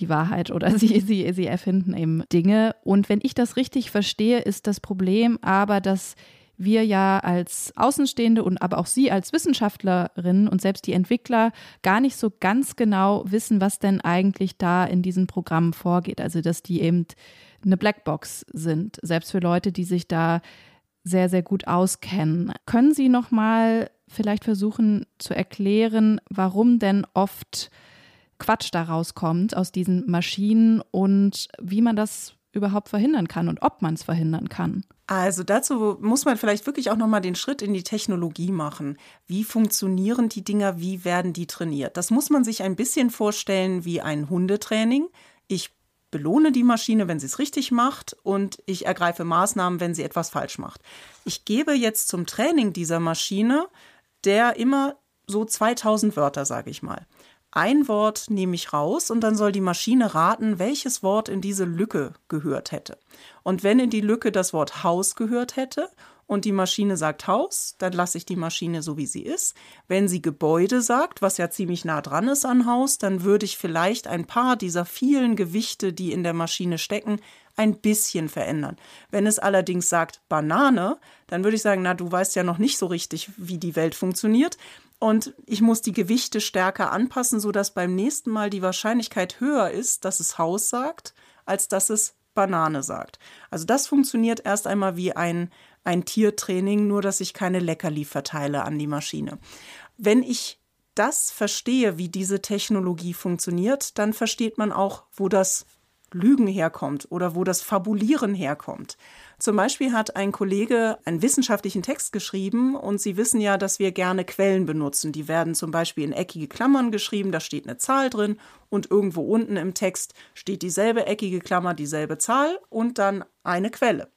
die Wahrheit oder [LAUGHS] sie, sie, sie erfinden eben Dinge. Und wenn ich das richtig verstehe, ist das Problem aber, dass wir ja als Außenstehende und aber auch Sie als Wissenschaftlerin und selbst die Entwickler gar nicht so ganz genau wissen, was denn eigentlich da in diesen Programmen vorgeht. Also dass die eben eine Blackbox sind, selbst für Leute, die sich da sehr, sehr gut auskennen. Können Sie noch mal vielleicht versuchen zu erklären, warum denn oft Quatsch daraus kommt aus diesen Maschinen und wie man das überhaupt verhindern kann und ob man es verhindern kann. Also dazu muss man vielleicht wirklich auch noch mal den Schritt in die Technologie machen. Wie funktionieren die Dinger, wie werden die trainiert? Das muss man sich ein bisschen vorstellen wie ein Hundetraining. Ich belohne die Maschine, wenn sie es richtig macht und ich ergreife Maßnahmen, wenn sie etwas falsch macht. Ich gebe jetzt zum Training dieser Maschine der immer so 2000 Wörter, sage ich mal. Ein Wort nehme ich raus und dann soll die Maschine raten, welches Wort in diese Lücke gehört hätte. Und wenn in die Lücke das Wort Haus gehört hätte und die Maschine sagt Haus, dann lasse ich die Maschine so, wie sie ist. Wenn sie Gebäude sagt, was ja ziemlich nah dran ist an Haus, dann würde ich vielleicht ein paar dieser vielen Gewichte, die in der Maschine stecken, ein bisschen verändern. Wenn es allerdings sagt Banane, dann würde ich sagen, na, du weißt ja noch nicht so richtig, wie die Welt funktioniert. Und ich muss die Gewichte stärker anpassen, sodass beim nächsten Mal die Wahrscheinlichkeit höher ist, dass es Haus sagt, als dass es Banane sagt. Also das funktioniert erst einmal wie ein, ein Tiertraining, nur dass ich keine Leckerli verteile an die Maschine. Wenn ich das verstehe, wie diese Technologie funktioniert, dann versteht man auch, wo das Lügen herkommt oder wo das Fabulieren herkommt. Zum Beispiel hat ein Kollege einen wissenschaftlichen Text geschrieben und Sie wissen ja, dass wir gerne Quellen benutzen. Die werden zum Beispiel in eckige Klammern geschrieben, da steht eine Zahl drin und irgendwo unten im Text steht dieselbe eckige Klammer, dieselbe Zahl und dann eine Quelle.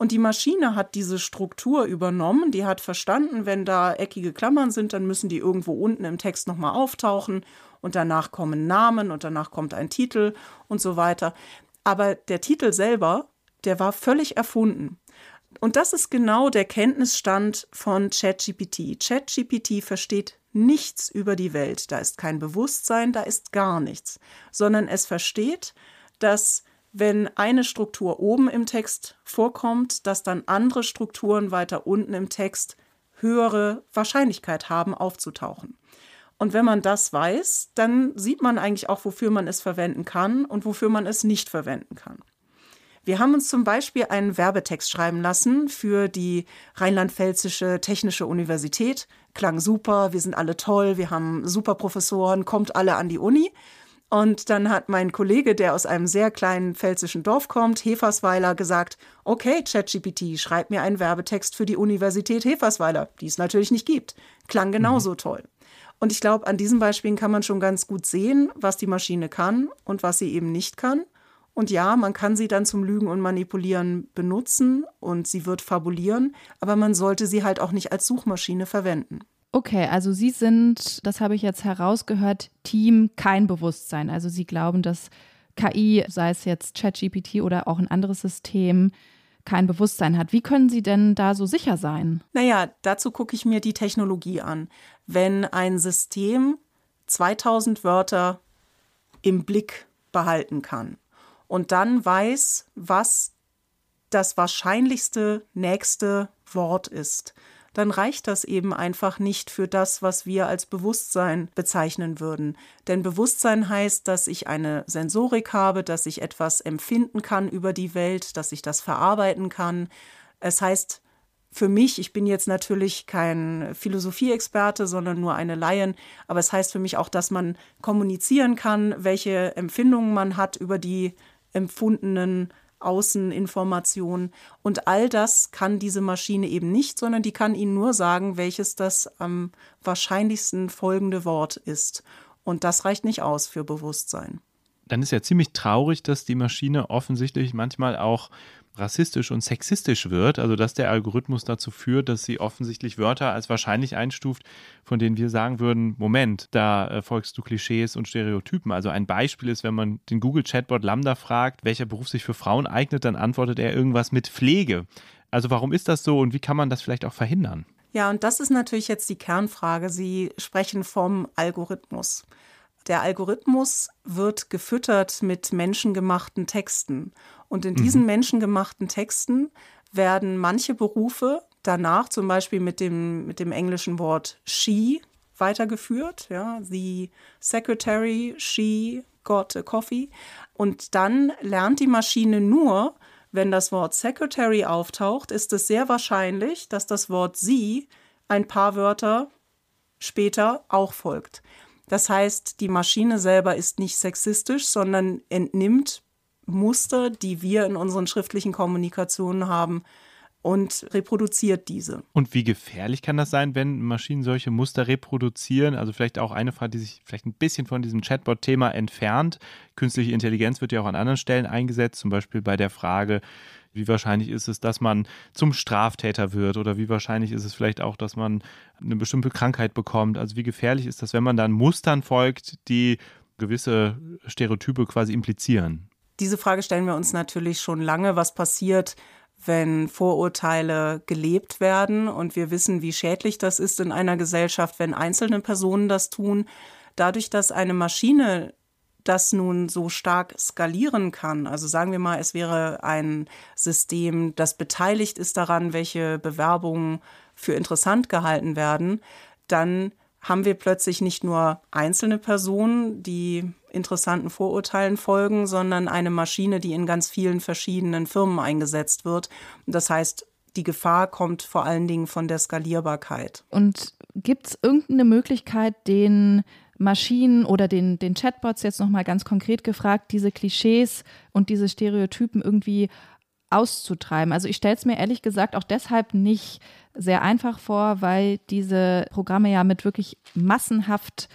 Und die Maschine hat diese Struktur übernommen, die hat verstanden, wenn da eckige Klammern sind, dann müssen die irgendwo unten im Text nochmal auftauchen und danach kommen Namen und danach kommt ein Titel und so weiter. Aber der Titel selber der war völlig erfunden. Und das ist genau der Kenntnisstand von ChatGPT. ChatGPT versteht nichts über die Welt. Da ist kein Bewusstsein, da ist gar nichts, sondern es versteht, dass wenn eine Struktur oben im Text vorkommt, dass dann andere Strukturen weiter unten im Text höhere Wahrscheinlichkeit haben, aufzutauchen. Und wenn man das weiß, dann sieht man eigentlich auch, wofür man es verwenden kann und wofür man es nicht verwenden kann. Wir haben uns zum Beispiel einen Werbetext schreiben lassen für die Rheinland-Pfälzische Technische Universität. Klang super, wir sind alle toll, wir haben super Professoren, kommt alle an die Uni. Und dann hat mein Kollege, der aus einem sehr kleinen pfälzischen Dorf kommt, Hefersweiler, gesagt, okay, ChatGPT, schreib mir einen Werbetext für die Universität Hefersweiler, die es natürlich nicht gibt. Klang genauso mhm. toll. Und ich glaube, an diesen Beispielen kann man schon ganz gut sehen, was die Maschine kann und was sie eben nicht kann. Und ja, man kann sie dann zum Lügen und Manipulieren benutzen und sie wird fabulieren, aber man sollte sie halt auch nicht als Suchmaschine verwenden. Okay, also Sie sind, das habe ich jetzt herausgehört, Team kein Bewusstsein. Also Sie glauben, dass KI, sei es jetzt ChatGPT oder auch ein anderes System, kein Bewusstsein hat. Wie können Sie denn da so sicher sein? Naja, dazu gucke ich mir die Technologie an. Wenn ein System 2000 Wörter im Blick behalten kann und dann weiß, was das wahrscheinlichste nächste Wort ist, dann reicht das eben einfach nicht für das, was wir als Bewusstsein bezeichnen würden. Denn Bewusstsein heißt, dass ich eine Sensorik habe, dass ich etwas empfinden kann über die Welt, dass ich das verarbeiten kann. Es heißt für mich, ich bin jetzt natürlich kein Philosophieexperte, sondern nur eine Laien, aber es heißt für mich auch, dass man kommunizieren kann, welche Empfindungen man hat über die empfundenen Außeninformationen. Und all das kann diese Maschine eben nicht, sondern die kann Ihnen nur sagen, welches das am wahrscheinlichsten folgende Wort ist. Und das reicht nicht aus für Bewusstsein. Dann ist ja ziemlich traurig, dass die Maschine offensichtlich manchmal auch rassistisch und sexistisch wird, also dass der Algorithmus dazu führt, dass sie offensichtlich Wörter als wahrscheinlich einstuft, von denen wir sagen würden, Moment, da äh, folgst du Klischees und Stereotypen. Also ein Beispiel ist, wenn man den Google-Chatbot Lambda fragt, welcher Beruf sich für Frauen eignet, dann antwortet er irgendwas mit Pflege. Also warum ist das so und wie kann man das vielleicht auch verhindern? Ja, und das ist natürlich jetzt die Kernfrage. Sie sprechen vom Algorithmus. Der Algorithmus wird gefüttert mit menschengemachten Texten. Und in diesen mhm. menschengemachten Texten werden manche Berufe danach zum Beispiel mit dem, mit dem englischen Wort she weitergeführt. Ja, the secretary, she got a coffee. Und dann lernt die Maschine nur, wenn das Wort secretary auftaucht, ist es sehr wahrscheinlich, dass das Wort sie ein paar Wörter später auch folgt. Das heißt, die Maschine selber ist nicht sexistisch, sondern entnimmt Muster, die wir in unseren schriftlichen Kommunikationen haben, und reproduziert diese. Und wie gefährlich kann das sein, wenn Maschinen solche Muster reproduzieren? Also vielleicht auch eine Frage, die sich vielleicht ein bisschen von diesem Chatbot-Thema entfernt. Künstliche Intelligenz wird ja auch an anderen Stellen eingesetzt, zum Beispiel bei der Frage, wie wahrscheinlich ist es, dass man zum Straftäter wird oder wie wahrscheinlich ist es vielleicht auch, dass man eine bestimmte Krankheit bekommt? Also wie gefährlich ist das, wenn man dann Mustern folgt, die gewisse Stereotype quasi implizieren? Diese Frage stellen wir uns natürlich schon lange. Was passiert, wenn Vorurteile gelebt werden und wir wissen, wie schädlich das ist in einer Gesellschaft, wenn einzelne Personen das tun. Dadurch, dass eine Maschine das nun so stark skalieren kann, also sagen wir mal, es wäre ein System, das beteiligt ist daran, welche Bewerbungen für interessant gehalten werden, dann haben wir plötzlich nicht nur einzelne Personen, die interessanten Vorurteilen folgen, sondern eine Maschine, die in ganz vielen verschiedenen Firmen eingesetzt wird. Das heißt, die Gefahr kommt vor allen Dingen von der Skalierbarkeit. Und gibt es irgendeine Möglichkeit, den Maschinen oder den, den Chatbots jetzt nochmal ganz konkret gefragt, diese Klischees und diese Stereotypen irgendwie auszutreiben? Also ich stelle es mir ehrlich gesagt auch deshalb nicht sehr einfach vor, weil diese Programme ja mit wirklich massenhaft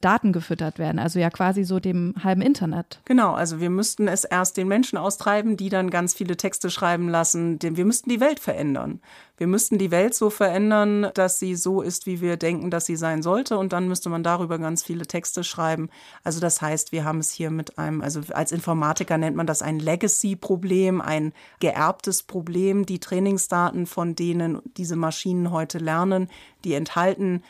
Daten gefüttert werden, also ja quasi so dem halben Internet. Genau, also wir müssten es erst den Menschen austreiben, die dann ganz viele Texte schreiben lassen. Wir müssten die Welt verändern. Wir müssten die Welt so verändern, dass sie so ist, wie wir denken, dass sie sein sollte. Und dann müsste man darüber ganz viele Texte schreiben. Also das heißt, wir haben es hier mit einem, also als Informatiker nennt man das ein Legacy-Problem, ein geerbtes Problem. Die Trainingsdaten, von denen diese Maschinen heute lernen, die enthalten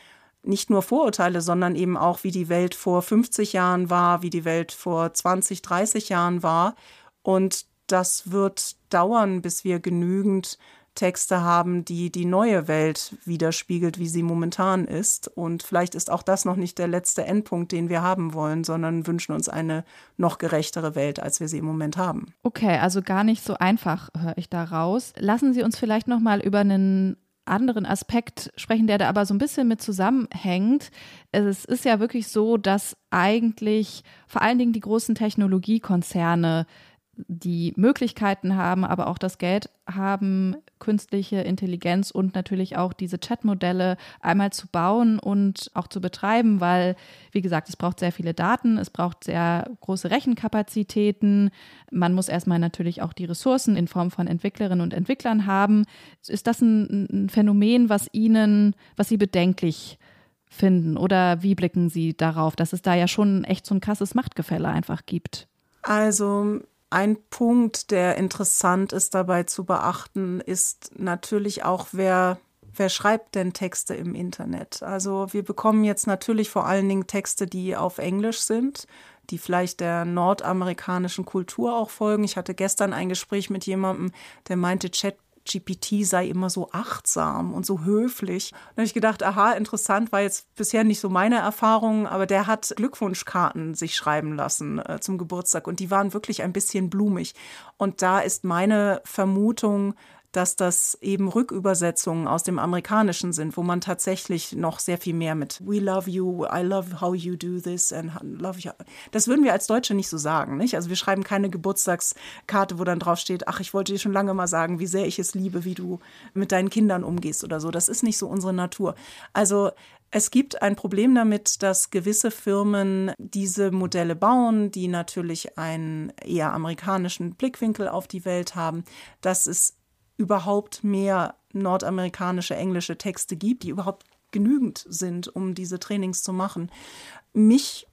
nicht nur Vorurteile, sondern eben auch, wie die Welt vor 50 Jahren war, wie die Welt vor 20, 30 Jahren war. Und das wird dauern, bis wir genügend Texte haben, die die neue Welt widerspiegelt, wie sie momentan ist. Und vielleicht ist auch das noch nicht der letzte Endpunkt, den wir haben wollen, sondern wünschen uns eine noch gerechtere Welt, als wir sie im Moment haben. Okay, also gar nicht so einfach höre ich da raus. Lassen Sie uns vielleicht noch mal über einen anderen Aspekt sprechen, der da aber so ein bisschen mit zusammenhängt. Es ist ja wirklich so, dass eigentlich vor allen Dingen die großen Technologiekonzerne die Möglichkeiten haben, aber auch das Geld haben, künstliche Intelligenz und natürlich auch diese Chatmodelle einmal zu bauen und auch zu betreiben, weil, wie gesagt, es braucht sehr viele Daten, es braucht sehr große Rechenkapazitäten. Man muss erstmal natürlich auch die Ressourcen in Form von Entwicklerinnen und Entwicklern haben. Ist das ein, ein Phänomen, was Ihnen, was Sie bedenklich finden? Oder wie blicken Sie darauf, dass es da ja schon echt so ein krasses Machtgefälle einfach gibt? Also ein Punkt, der interessant ist dabei zu beachten, ist natürlich auch, wer, wer schreibt denn Texte im Internet? Also wir bekommen jetzt natürlich vor allen Dingen Texte, die auf Englisch sind, die vielleicht der nordamerikanischen Kultur auch folgen. Ich hatte gestern ein Gespräch mit jemandem, der meinte, Chat GPT sei immer so achtsam und so höflich. Da habe ich gedacht, aha, interessant, war jetzt bisher nicht so meine Erfahrung, aber der hat Glückwunschkarten sich schreiben lassen äh, zum Geburtstag und die waren wirklich ein bisschen blumig. Und da ist meine Vermutung, dass das eben Rückübersetzungen aus dem Amerikanischen sind, wo man tatsächlich noch sehr viel mehr mit We love you, I love how you do this and love you. Das würden wir als Deutsche nicht so sagen, nicht? Also wir schreiben keine Geburtstagskarte, wo dann drauf steht, ach, ich wollte dir schon lange mal sagen, wie sehr ich es liebe, wie du mit deinen Kindern umgehst oder so. Das ist nicht so unsere Natur. Also es gibt ein Problem damit, dass gewisse Firmen diese Modelle bauen, die natürlich einen eher amerikanischen Blickwinkel auf die Welt haben, dass es überhaupt mehr nordamerikanische englische Texte gibt, die überhaupt genügend sind, um diese Trainings zu machen. Mich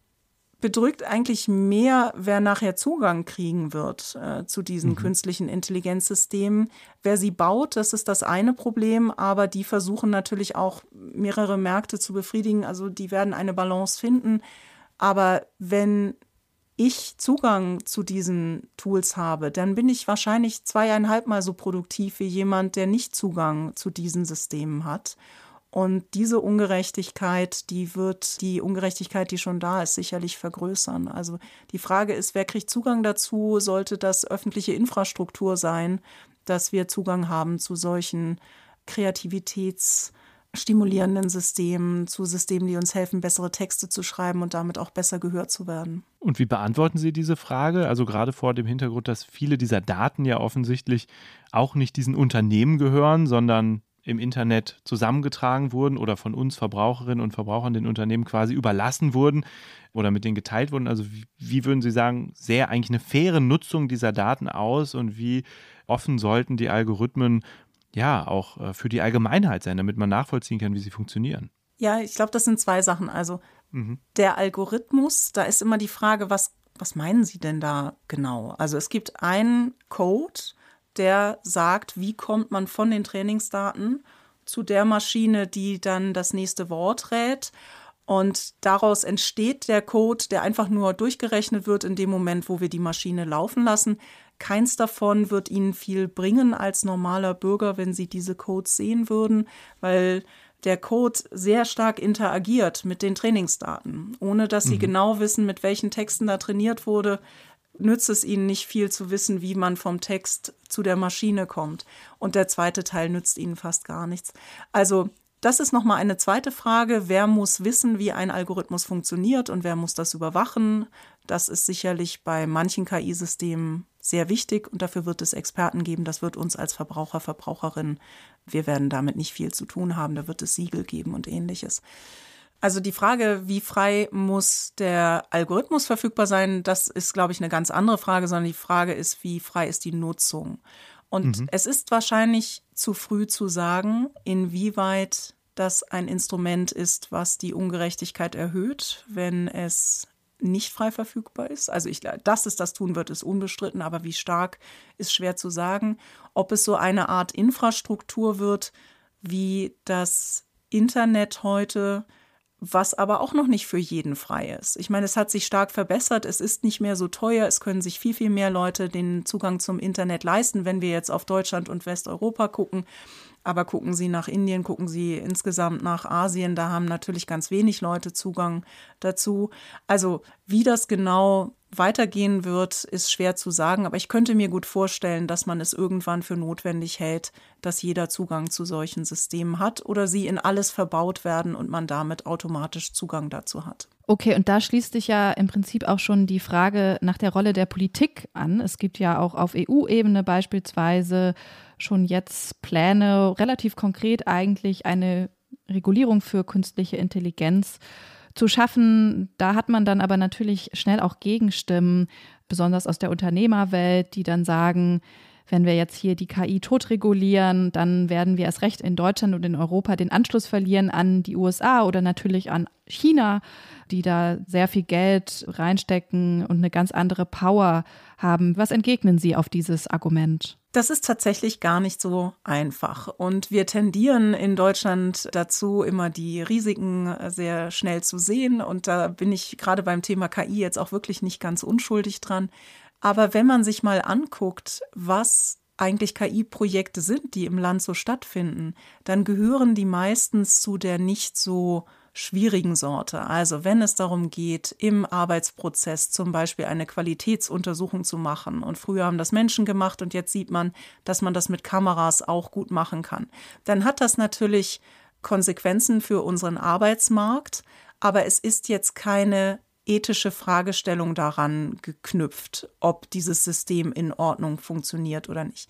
bedrückt eigentlich mehr, wer nachher Zugang kriegen wird äh, zu diesen mhm. künstlichen Intelligenzsystemen. Wer sie baut, das ist das eine Problem, aber die versuchen natürlich auch mehrere Märkte zu befriedigen. Also die werden eine Balance finden. Aber wenn ich Zugang zu diesen Tools habe, dann bin ich wahrscheinlich zweieinhalb Mal so produktiv wie jemand, der nicht Zugang zu diesen Systemen hat. Und diese Ungerechtigkeit, die wird die Ungerechtigkeit, die schon da ist, sicherlich vergrößern. Also die Frage ist, wer kriegt Zugang dazu? Sollte das öffentliche Infrastruktur sein, dass wir Zugang haben zu solchen Kreativitäts- stimulierenden Systemen, zu Systemen, die uns helfen, bessere Texte zu schreiben und damit auch besser gehört zu werden. Und wie beantworten Sie diese Frage? Also gerade vor dem Hintergrund, dass viele dieser Daten ja offensichtlich auch nicht diesen Unternehmen gehören, sondern im Internet zusammengetragen wurden oder von uns Verbraucherinnen und Verbrauchern den Unternehmen quasi überlassen wurden oder mit denen geteilt wurden. Also wie, wie würden Sie sagen, sehr eigentlich eine faire Nutzung dieser Daten aus und wie offen sollten die Algorithmen ja auch äh, für die Allgemeinheit sein, damit man nachvollziehen kann, wie sie funktionieren. Ja, ich glaube, das sind zwei Sachen. Also mhm. der Algorithmus, da ist immer die Frage, was, was meinen Sie denn da genau? Also es gibt einen Code, der sagt, wie kommt man von den Trainingsdaten zu der Maschine, die dann das nächste Wort rät. Und daraus entsteht der Code, der einfach nur durchgerechnet wird in dem Moment, wo wir die Maschine laufen lassen. Keins davon wird ihnen viel bringen als normaler Bürger, wenn sie diese Codes sehen würden, weil der Code sehr stark interagiert mit den Trainingsdaten. Ohne dass sie mhm. genau wissen, mit welchen Texten da trainiert wurde, nützt es ihnen nicht viel zu wissen, wie man vom Text zu der Maschine kommt. Und der zweite Teil nützt ihnen fast gar nichts. Also das ist nochmal eine zweite Frage. Wer muss wissen, wie ein Algorithmus funktioniert und wer muss das überwachen? Das ist sicherlich bei manchen KI-Systemen sehr wichtig und dafür wird es Experten geben. Das wird uns als Verbraucher, Verbraucherin, wir werden damit nicht viel zu tun haben. Da wird es Siegel geben und ähnliches. Also die Frage, wie frei muss der Algorithmus verfügbar sein, das ist, glaube ich, eine ganz andere Frage, sondern die Frage ist, wie frei ist die Nutzung? Und mhm. es ist wahrscheinlich zu früh zu sagen, inwieweit das ein Instrument ist, was die Ungerechtigkeit erhöht, wenn es nicht frei verfügbar ist. Also ich, dass es das tun wird, ist unbestritten, aber wie stark ist schwer zu sagen. Ob es so eine Art Infrastruktur wird, wie das Internet heute, was aber auch noch nicht für jeden frei ist. Ich meine, es hat sich stark verbessert, es ist nicht mehr so teuer, es können sich viel, viel mehr Leute den Zugang zum Internet leisten, wenn wir jetzt auf Deutschland und Westeuropa gucken. Aber gucken Sie nach Indien, gucken Sie insgesamt nach Asien, da haben natürlich ganz wenig Leute Zugang dazu. Also wie das genau weitergehen wird, ist schwer zu sagen, aber ich könnte mir gut vorstellen, dass man es irgendwann für notwendig hält, dass jeder Zugang zu solchen Systemen hat oder sie in alles verbaut werden und man damit automatisch Zugang dazu hat. Okay, und da schließt sich ja im Prinzip auch schon die Frage nach der Rolle der Politik an. Es gibt ja auch auf EU-Ebene beispielsweise schon jetzt Pläne, relativ konkret eigentlich eine Regulierung für künstliche Intelligenz zu schaffen. Da hat man dann aber natürlich schnell auch Gegenstimmen, besonders aus der Unternehmerwelt, die dann sagen, wenn wir jetzt hier die KI totregulieren, dann werden wir erst recht in Deutschland und in Europa den Anschluss verlieren an die USA oder natürlich an China, die da sehr viel Geld reinstecken und eine ganz andere Power haben. Was entgegnen Sie auf dieses Argument? Das ist tatsächlich gar nicht so einfach. Und wir tendieren in Deutschland dazu, immer die Risiken sehr schnell zu sehen. Und da bin ich gerade beim Thema KI jetzt auch wirklich nicht ganz unschuldig dran. Aber wenn man sich mal anguckt, was eigentlich KI-Projekte sind, die im Land so stattfinden, dann gehören die meistens zu der nicht so schwierigen Sorte. Also wenn es darum geht, im Arbeitsprozess zum Beispiel eine Qualitätsuntersuchung zu machen. Und früher haben das Menschen gemacht und jetzt sieht man, dass man das mit Kameras auch gut machen kann. Dann hat das natürlich Konsequenzen für unseren Arbeitsmarkt, aber es ist jetzt keine ethische Fragestellung daran geknüpft, ob dieses System in Ordnung funktioniert oder nicht.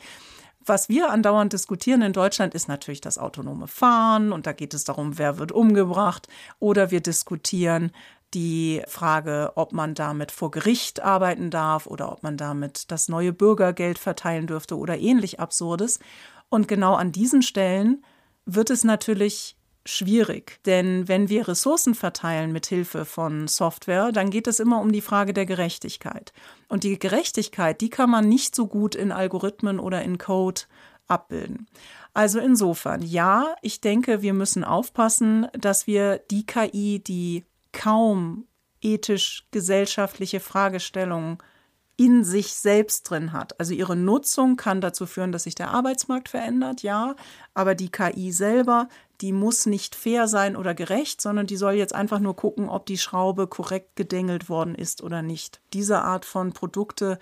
Was wir andauernd diskutieren in Deutschland ist natürlich das autonome Fahren und da geht es darum, wer wird umgebracht oder wir diskutieren die Frage, ob man damit vor Gericht arbeiten darf oder ob man damit das neue Bürgergeld verteilen dürfte oder ähnlich Absurdes. Und genau an diesen Stellen wird es natürlich schwierig, denn wenn wir Ressourcen verteilen mit Hilfe von Software, dann geht es immer um die Frage der Gerechtigkeit. Und die Gerechtigkeit, die kann man nicht so gut in Algorithmen oder in Code abbilden. Also insofern, ja, ich denke, wir müssen aufpassen, dass wir die KI, die kaum ethisch-gesellschaftliche Fragestellungen in sich selbst drin hat. Also ihre Nutzung kann dazu führen, dass sich der Arbeitsmarkt verändert, ja, aber die KI selber, die muss nicht fair sein oder gerecht, sondern die soll jetzt einfach nur gucken, ob die Schraube korrekt gedengelt worden ist oder nicht. Diese Art von Produkte,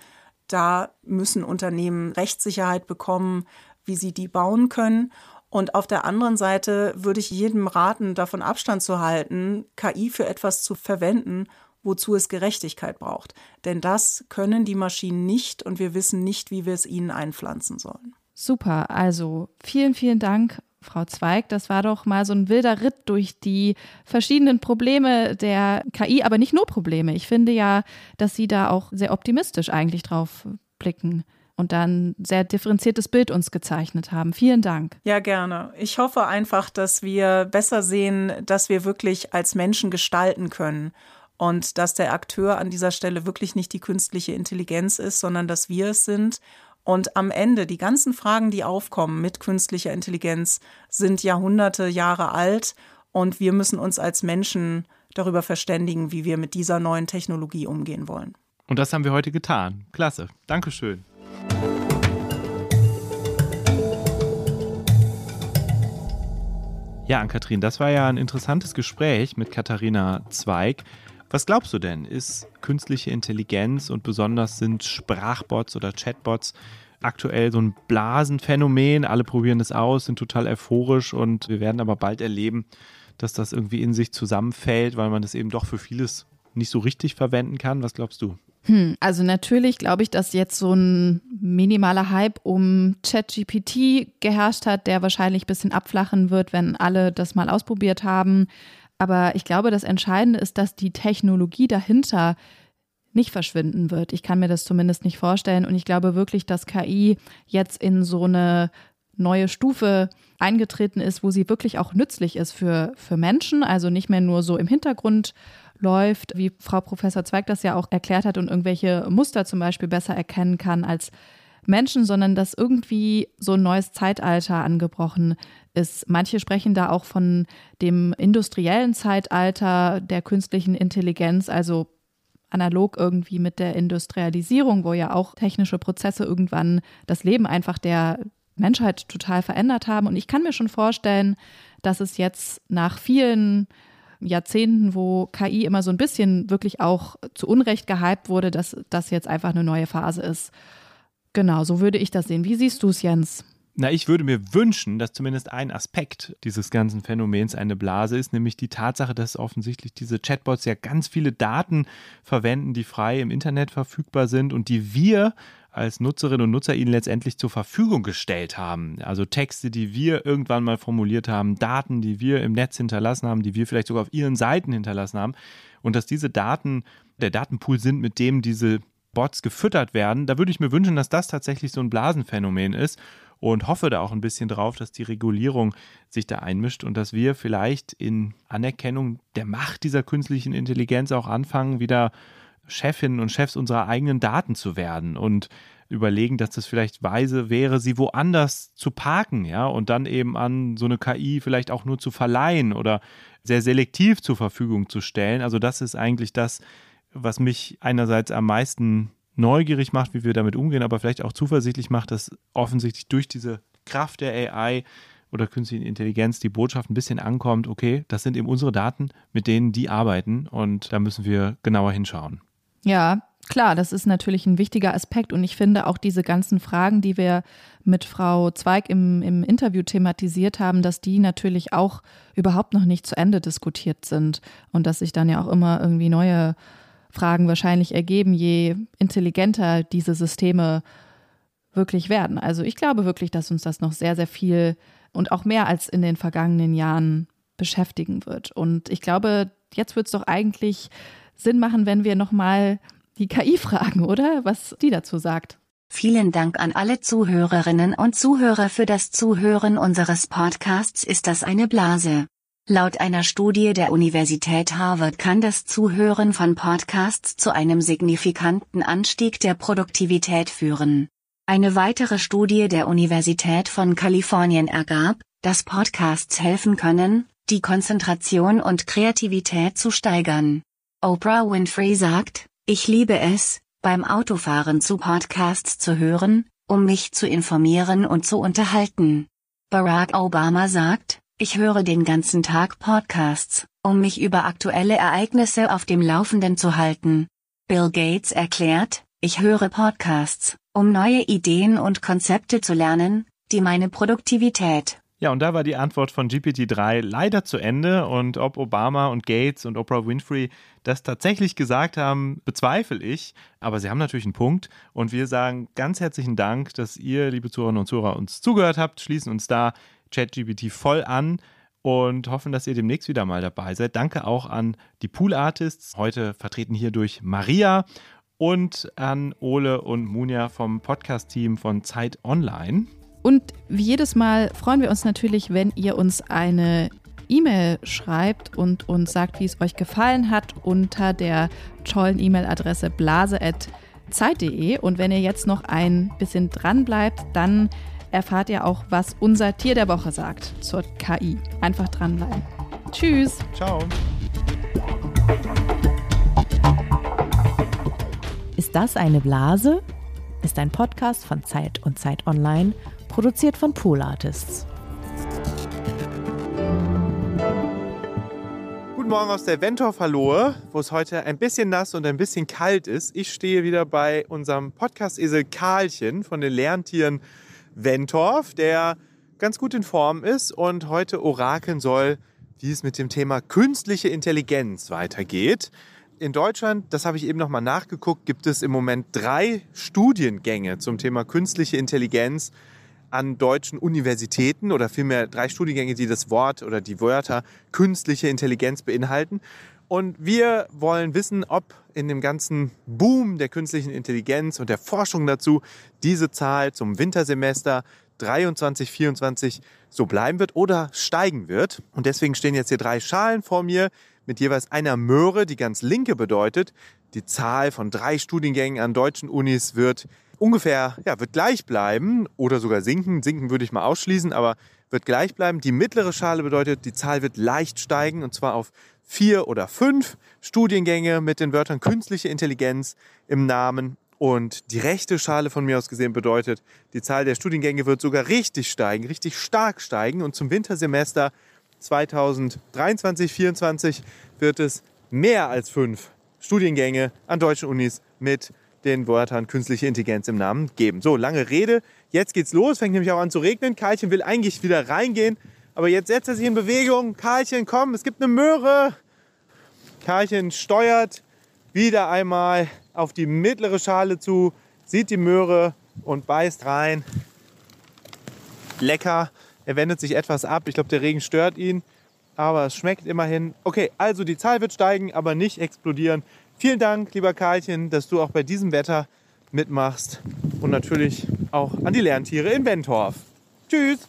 da müssen Unternehmen Rechtssicherheit bekommen, wie sie die bauen können. Und auf der anderen Seite würde ich jedem raten, davon Abstand zu halten, KI für etwas zu verwenden, wozu es Gerechtigkeit braucht. Denn das können die Maschinen nicht und wir wissen nicht, wie wir es ihnen einpflanzen sollen. Super, also vielen, vielen Dank, Frau Zweig. Das war doch mal so ein wilder Ritt durch die verschiedenen Probleme der KI, aber nicht nur Probleme. Ich finde ja, dass Sie da auch sehr optimistisch eigentlich drauf blicken und dann sehr differenziertes Bild uns gezeichnet haben. Vielen Dank. Ja, gerne. Ich hoffe einfach, dass wir besser sehen, dass wir wirklich als Menschen gestalten können und dass der Akteur an dieser Stelle wirklich nicht die künstliche Intelligenz ist, sondern dass wir es sind. Und am Ende, die ganzen Fragen, die aufkommen mit künstlicher Intelligenz, sind Jahrhunderte, Jahre alt und wir müssen uns als Menschen darüber verständigen, wie wir mit dieser neuen Technologie umgehen wollen. Und das haben wir heute getan. Klasse. Dankeschön. Ja, Ann-Kathrin, das war ja ein interessantes Gespräch mit Katharina Zweig. Was glaubst du denn? Ist künstliche Intelligenz und besonders sind Sprachbots oder Chatbots aktuell so ein Blasenphänomen? Alle probieren es aus, sind total euphorisch und wir werden aber bald erleben, dass das irgendwie in sich zusammenfällt, weil man das eben doch für vieles nicht so richtig verwenden kann. Was glaubst du? Hm, also natürlich glaube ich, dass jetzt so ein minimaler Hype um ChatGPT geherrscht hat, der wahrscheinlich ein bisschen abflachen wird, wenn alle das mal ausprobiert haben. Aber ich glaube, das Entscheidende ist, dass die Technologie dahinter nicht verschwinden wird. Ich kann mir das zumindest nicht vorstellen. Und ich glaube wirklich, dass KI jetzt in so eine neue Stufe eingetreten ist, wo sie wirklich auch nützlich ist für, für Menschen. Also nicht mehr nur so im Hintergrund läuft, wie Frau Professor Zweig das ja auch erklärt hat und irgendwelche Muster zum Beispiel besser erkennen kann als Menschen, sondern dass irgendwie so ein neues Zeitalter angebrochen ist. Manche sprechen da auch von dem industriellen Zeitalter der künstlichen Intelligenz, also analog irgendwie mit der Industrialisierung, wo ja auch technische Prozesse irgendwann das Leben einfach der Menschheit total verändert haben. Und ich kann mir schon vorstellen, dass es jetzt nach vielen Jahrzehnten, wo KI immer so ein bisschen wirklich auch zu Unrecht gehypt wurde, dass das jetzt einfach eine neue Phase ist. Genau, so würde ich das sehen. Wie siehst du es, Jens? Na, ich würde mir wünschen, dass zumindest ein Aspekt dieses ganzen Phänomens eine Blase ist, nämlich die Tatsache, dass offensichtlich diese Chatbots ja ganz viele Daten verwenden, die frei im Internet verfügbar sind und die wir als Nutzerinnen und Nutzer ihnen letztendlich zur Verfügung gestellt haben. Also Texte, die wir irgendwann mal formuliert haben, Daten, die wir im Netz hinterlassen haben, die wir vielleicht sogar auf ihren Seiten hinterlassen haben. Und dass diese Daten der Datenpool sind, mit dem diese Bots gefüttert werden. Da würde ich mir wünschen, dass das tatsächlich so ein Blasenphänomen ist und hoffe da auch ein bisschen drauf, dass die Regulierung sich da einmischt und dass wir vielleicht in Anerkennung der Macht dieser künstlichen Intelligenz auch anfangen, wieder Chefinnen und Chefs unserer eigenen Daten zu werden und überlegen, dass das vielleicht weise wäre, sie woanders zu parken, ja, und dann eben an so eine KI vielleicht auch nur zu verleihen oder sehr selektiv zur Verfügung zu stellen. Also das ist eigentlich das, was mich einerseits am meisten neugierig macht, wie wir damit umgehen, aber vielleicht auch zuversichtlich macht, dass offensichtlich durch diese Kraft der AI oder künstlichen Intelligenz die Botschaft ein bisschen ankommt, okay, das sind eben unsere Daten, mit denen die arbeiten und da müssen wir genauer hinschauen. Ja, klar, das ist natürlich ein wichtiger Aspekt und ich finde auch diese ganzen Fragen, die wir mit Frau Zweig im, im Interview thematisiert haben, dass die natürlich auch überhaupt noch nicht zu Ende diskutiert sind und dass sich dann ja auch immer irgendwie neue Fragen wahrscheinlich ergeben, je intelligenter diese Systeme wirklich werden. Also ich glaube wirklich, dass uns das noch sehr, sehr viel und auch mehr als in den vergangenen Jahren beschäftigen wird. Und ich glaube, jetzt wird es doch eigentlich Sinn machen, wenn wir nochmal die KI fragen, oder? Was die dazu sagt. Vielen Dank an alle Zuhörerinnen und Zuhörer für das Zuhören unseres Podcasts Ist das eine Blase? Laut einer Studie der Universität Harvard kann das Zuhören von Podcasts zu einem signifikanten Anstieg der Produktivität führen. Eine weitere Studie der Universität von Kalifornien ergab, dass Podcasts helfen können, die Konzentration und Kreativität zu steigern. Oprah Winfrey sagt, ich liebe es, beim Autofahren zu Podcasts zu hören, um mich zu informieren und zu unterhalten. Barack Obama sagt, ich höre den ganzen Tag Podcasts, um mich über aktuelle Ereignisse auf dem Laufenden zu halten. Bill Gates erklärt, ich höre Podcasts, um neue Ideen und Konzepte zu lernen, die meine Produktivität ja, und da war die Antwort von GPT-3 leider zu Ende. Und ob Obama und Gates und Oprah Winfrey das tatsächlich gesagt haben, bezweifle ich. Aber sie haben natürlich einen Punkt. Und wir sagen ganz herzlichen Dank, dass ihr, liebe Zuhörerinnen und Zuhörer, uns zugehört habt, schließen uns da ChatGPT voll an und hoffen, dass ihr demnächst wieder mal dabei seid. Danke auch an die Pool Artists, heute vertreten hier durch Maria und an Ole und Munja vom Podcast-Team von Zeit Online. Und wie jedes Mal freuen wir uns natürlich, wenn ihr uns eine E-Mail schreibt und uns sagt, wie es euch gefallen hat, unter der tollen E-Mail-Adresse blase.zeit.de. Und wenn ihr jetzt noch ein bisschen dran bleibt, dann erfahrt ihr auch, was unser Tier der Woche sagt zur KI. Einfach dranbleiben. Tschüss. Ciao. Ist das eine Blase? Ist ein Podcast von Zeit und Zeit Online produziert von Pool Artists. Guten Morgen aus der Ventorf-Hallohe, wo es heute ein bisschen nass und ein bisschen kalt ist. Ich stehe wieder bei unserem Podcast-Esel Karlchen von den Lerntieren Ventorf, der ganz gut in Form ist und heute orakeln soll, wie es mit dem Thema künstliche Intelligenz weitergeht. In Deutschland, das habe ich eben noch mal nachgeguckt, gibt es im Moment drei Studiengänge zum Thema künstliche Intelligenz an deutschen Universitäten oder vielmehr drei Studiengänge, die das Wort oder die Wörter künstliche Intelligenz beinhalten. Und wir wollen wissen, ob in dem ganzen Boom der künstlichen Intelligenz und der Forschung dazu diese Zahl zum Wintersemester 23, 24 so bleiben wird oder steigen wird. Und deswegen stehen jetzt hier drei Schalen vor mir mit jeweils einer Möhre, die ganz linke bedeutet. Die Zahl von drei Studiengängen an deutschen Unis wird ungefähr, ja, wird gleich bleiben oder sogar sinken. Sinken würde ich mal ausschließen, aber wird gleich bleiben. Die mittlere Schale bedeutet, die Zahl wird leicht steigen und zwar auf vier oder fünf Studiengänge mit den Wörtern künstliche Intelligenz im Namen. Und die rechte Schale von mir aus gesehen bedeutet, die Zahl der Studiengänge wird sogar richtig steigen, richtig stark steigen. Und zum Wintersemester 2023, 2024 wird es mehr als fünf Studiengänge an deutschen Unis mit den Wörtern künstliche Intelligenz im Namen geben. So, lange Rede. Jetzt geht's los. Fängt nämlich auch an zu regnen. Karlchen will eigentlich wieder reingehen. Aber jetzt setzt er sich in Bewegung. Karlchen, komm, es gibt eine Möhre. Karlchen steuert wieder einmal auf die mittlere Schale zu, sieht die Möhre und beißt rein. Lecker. Er wendet sich etwas ab. Ich glaube, der Regen stört ihn. Aber es schmeckt immerhin. Okay, also die Zahl wird steigen, aber nicht explodieren. Vielen Dank, lieber Karlchen, dass du auch bei diesem Wetter mitmachst und natürlich auch an die Lerntiere in Bentorf. Tschüss!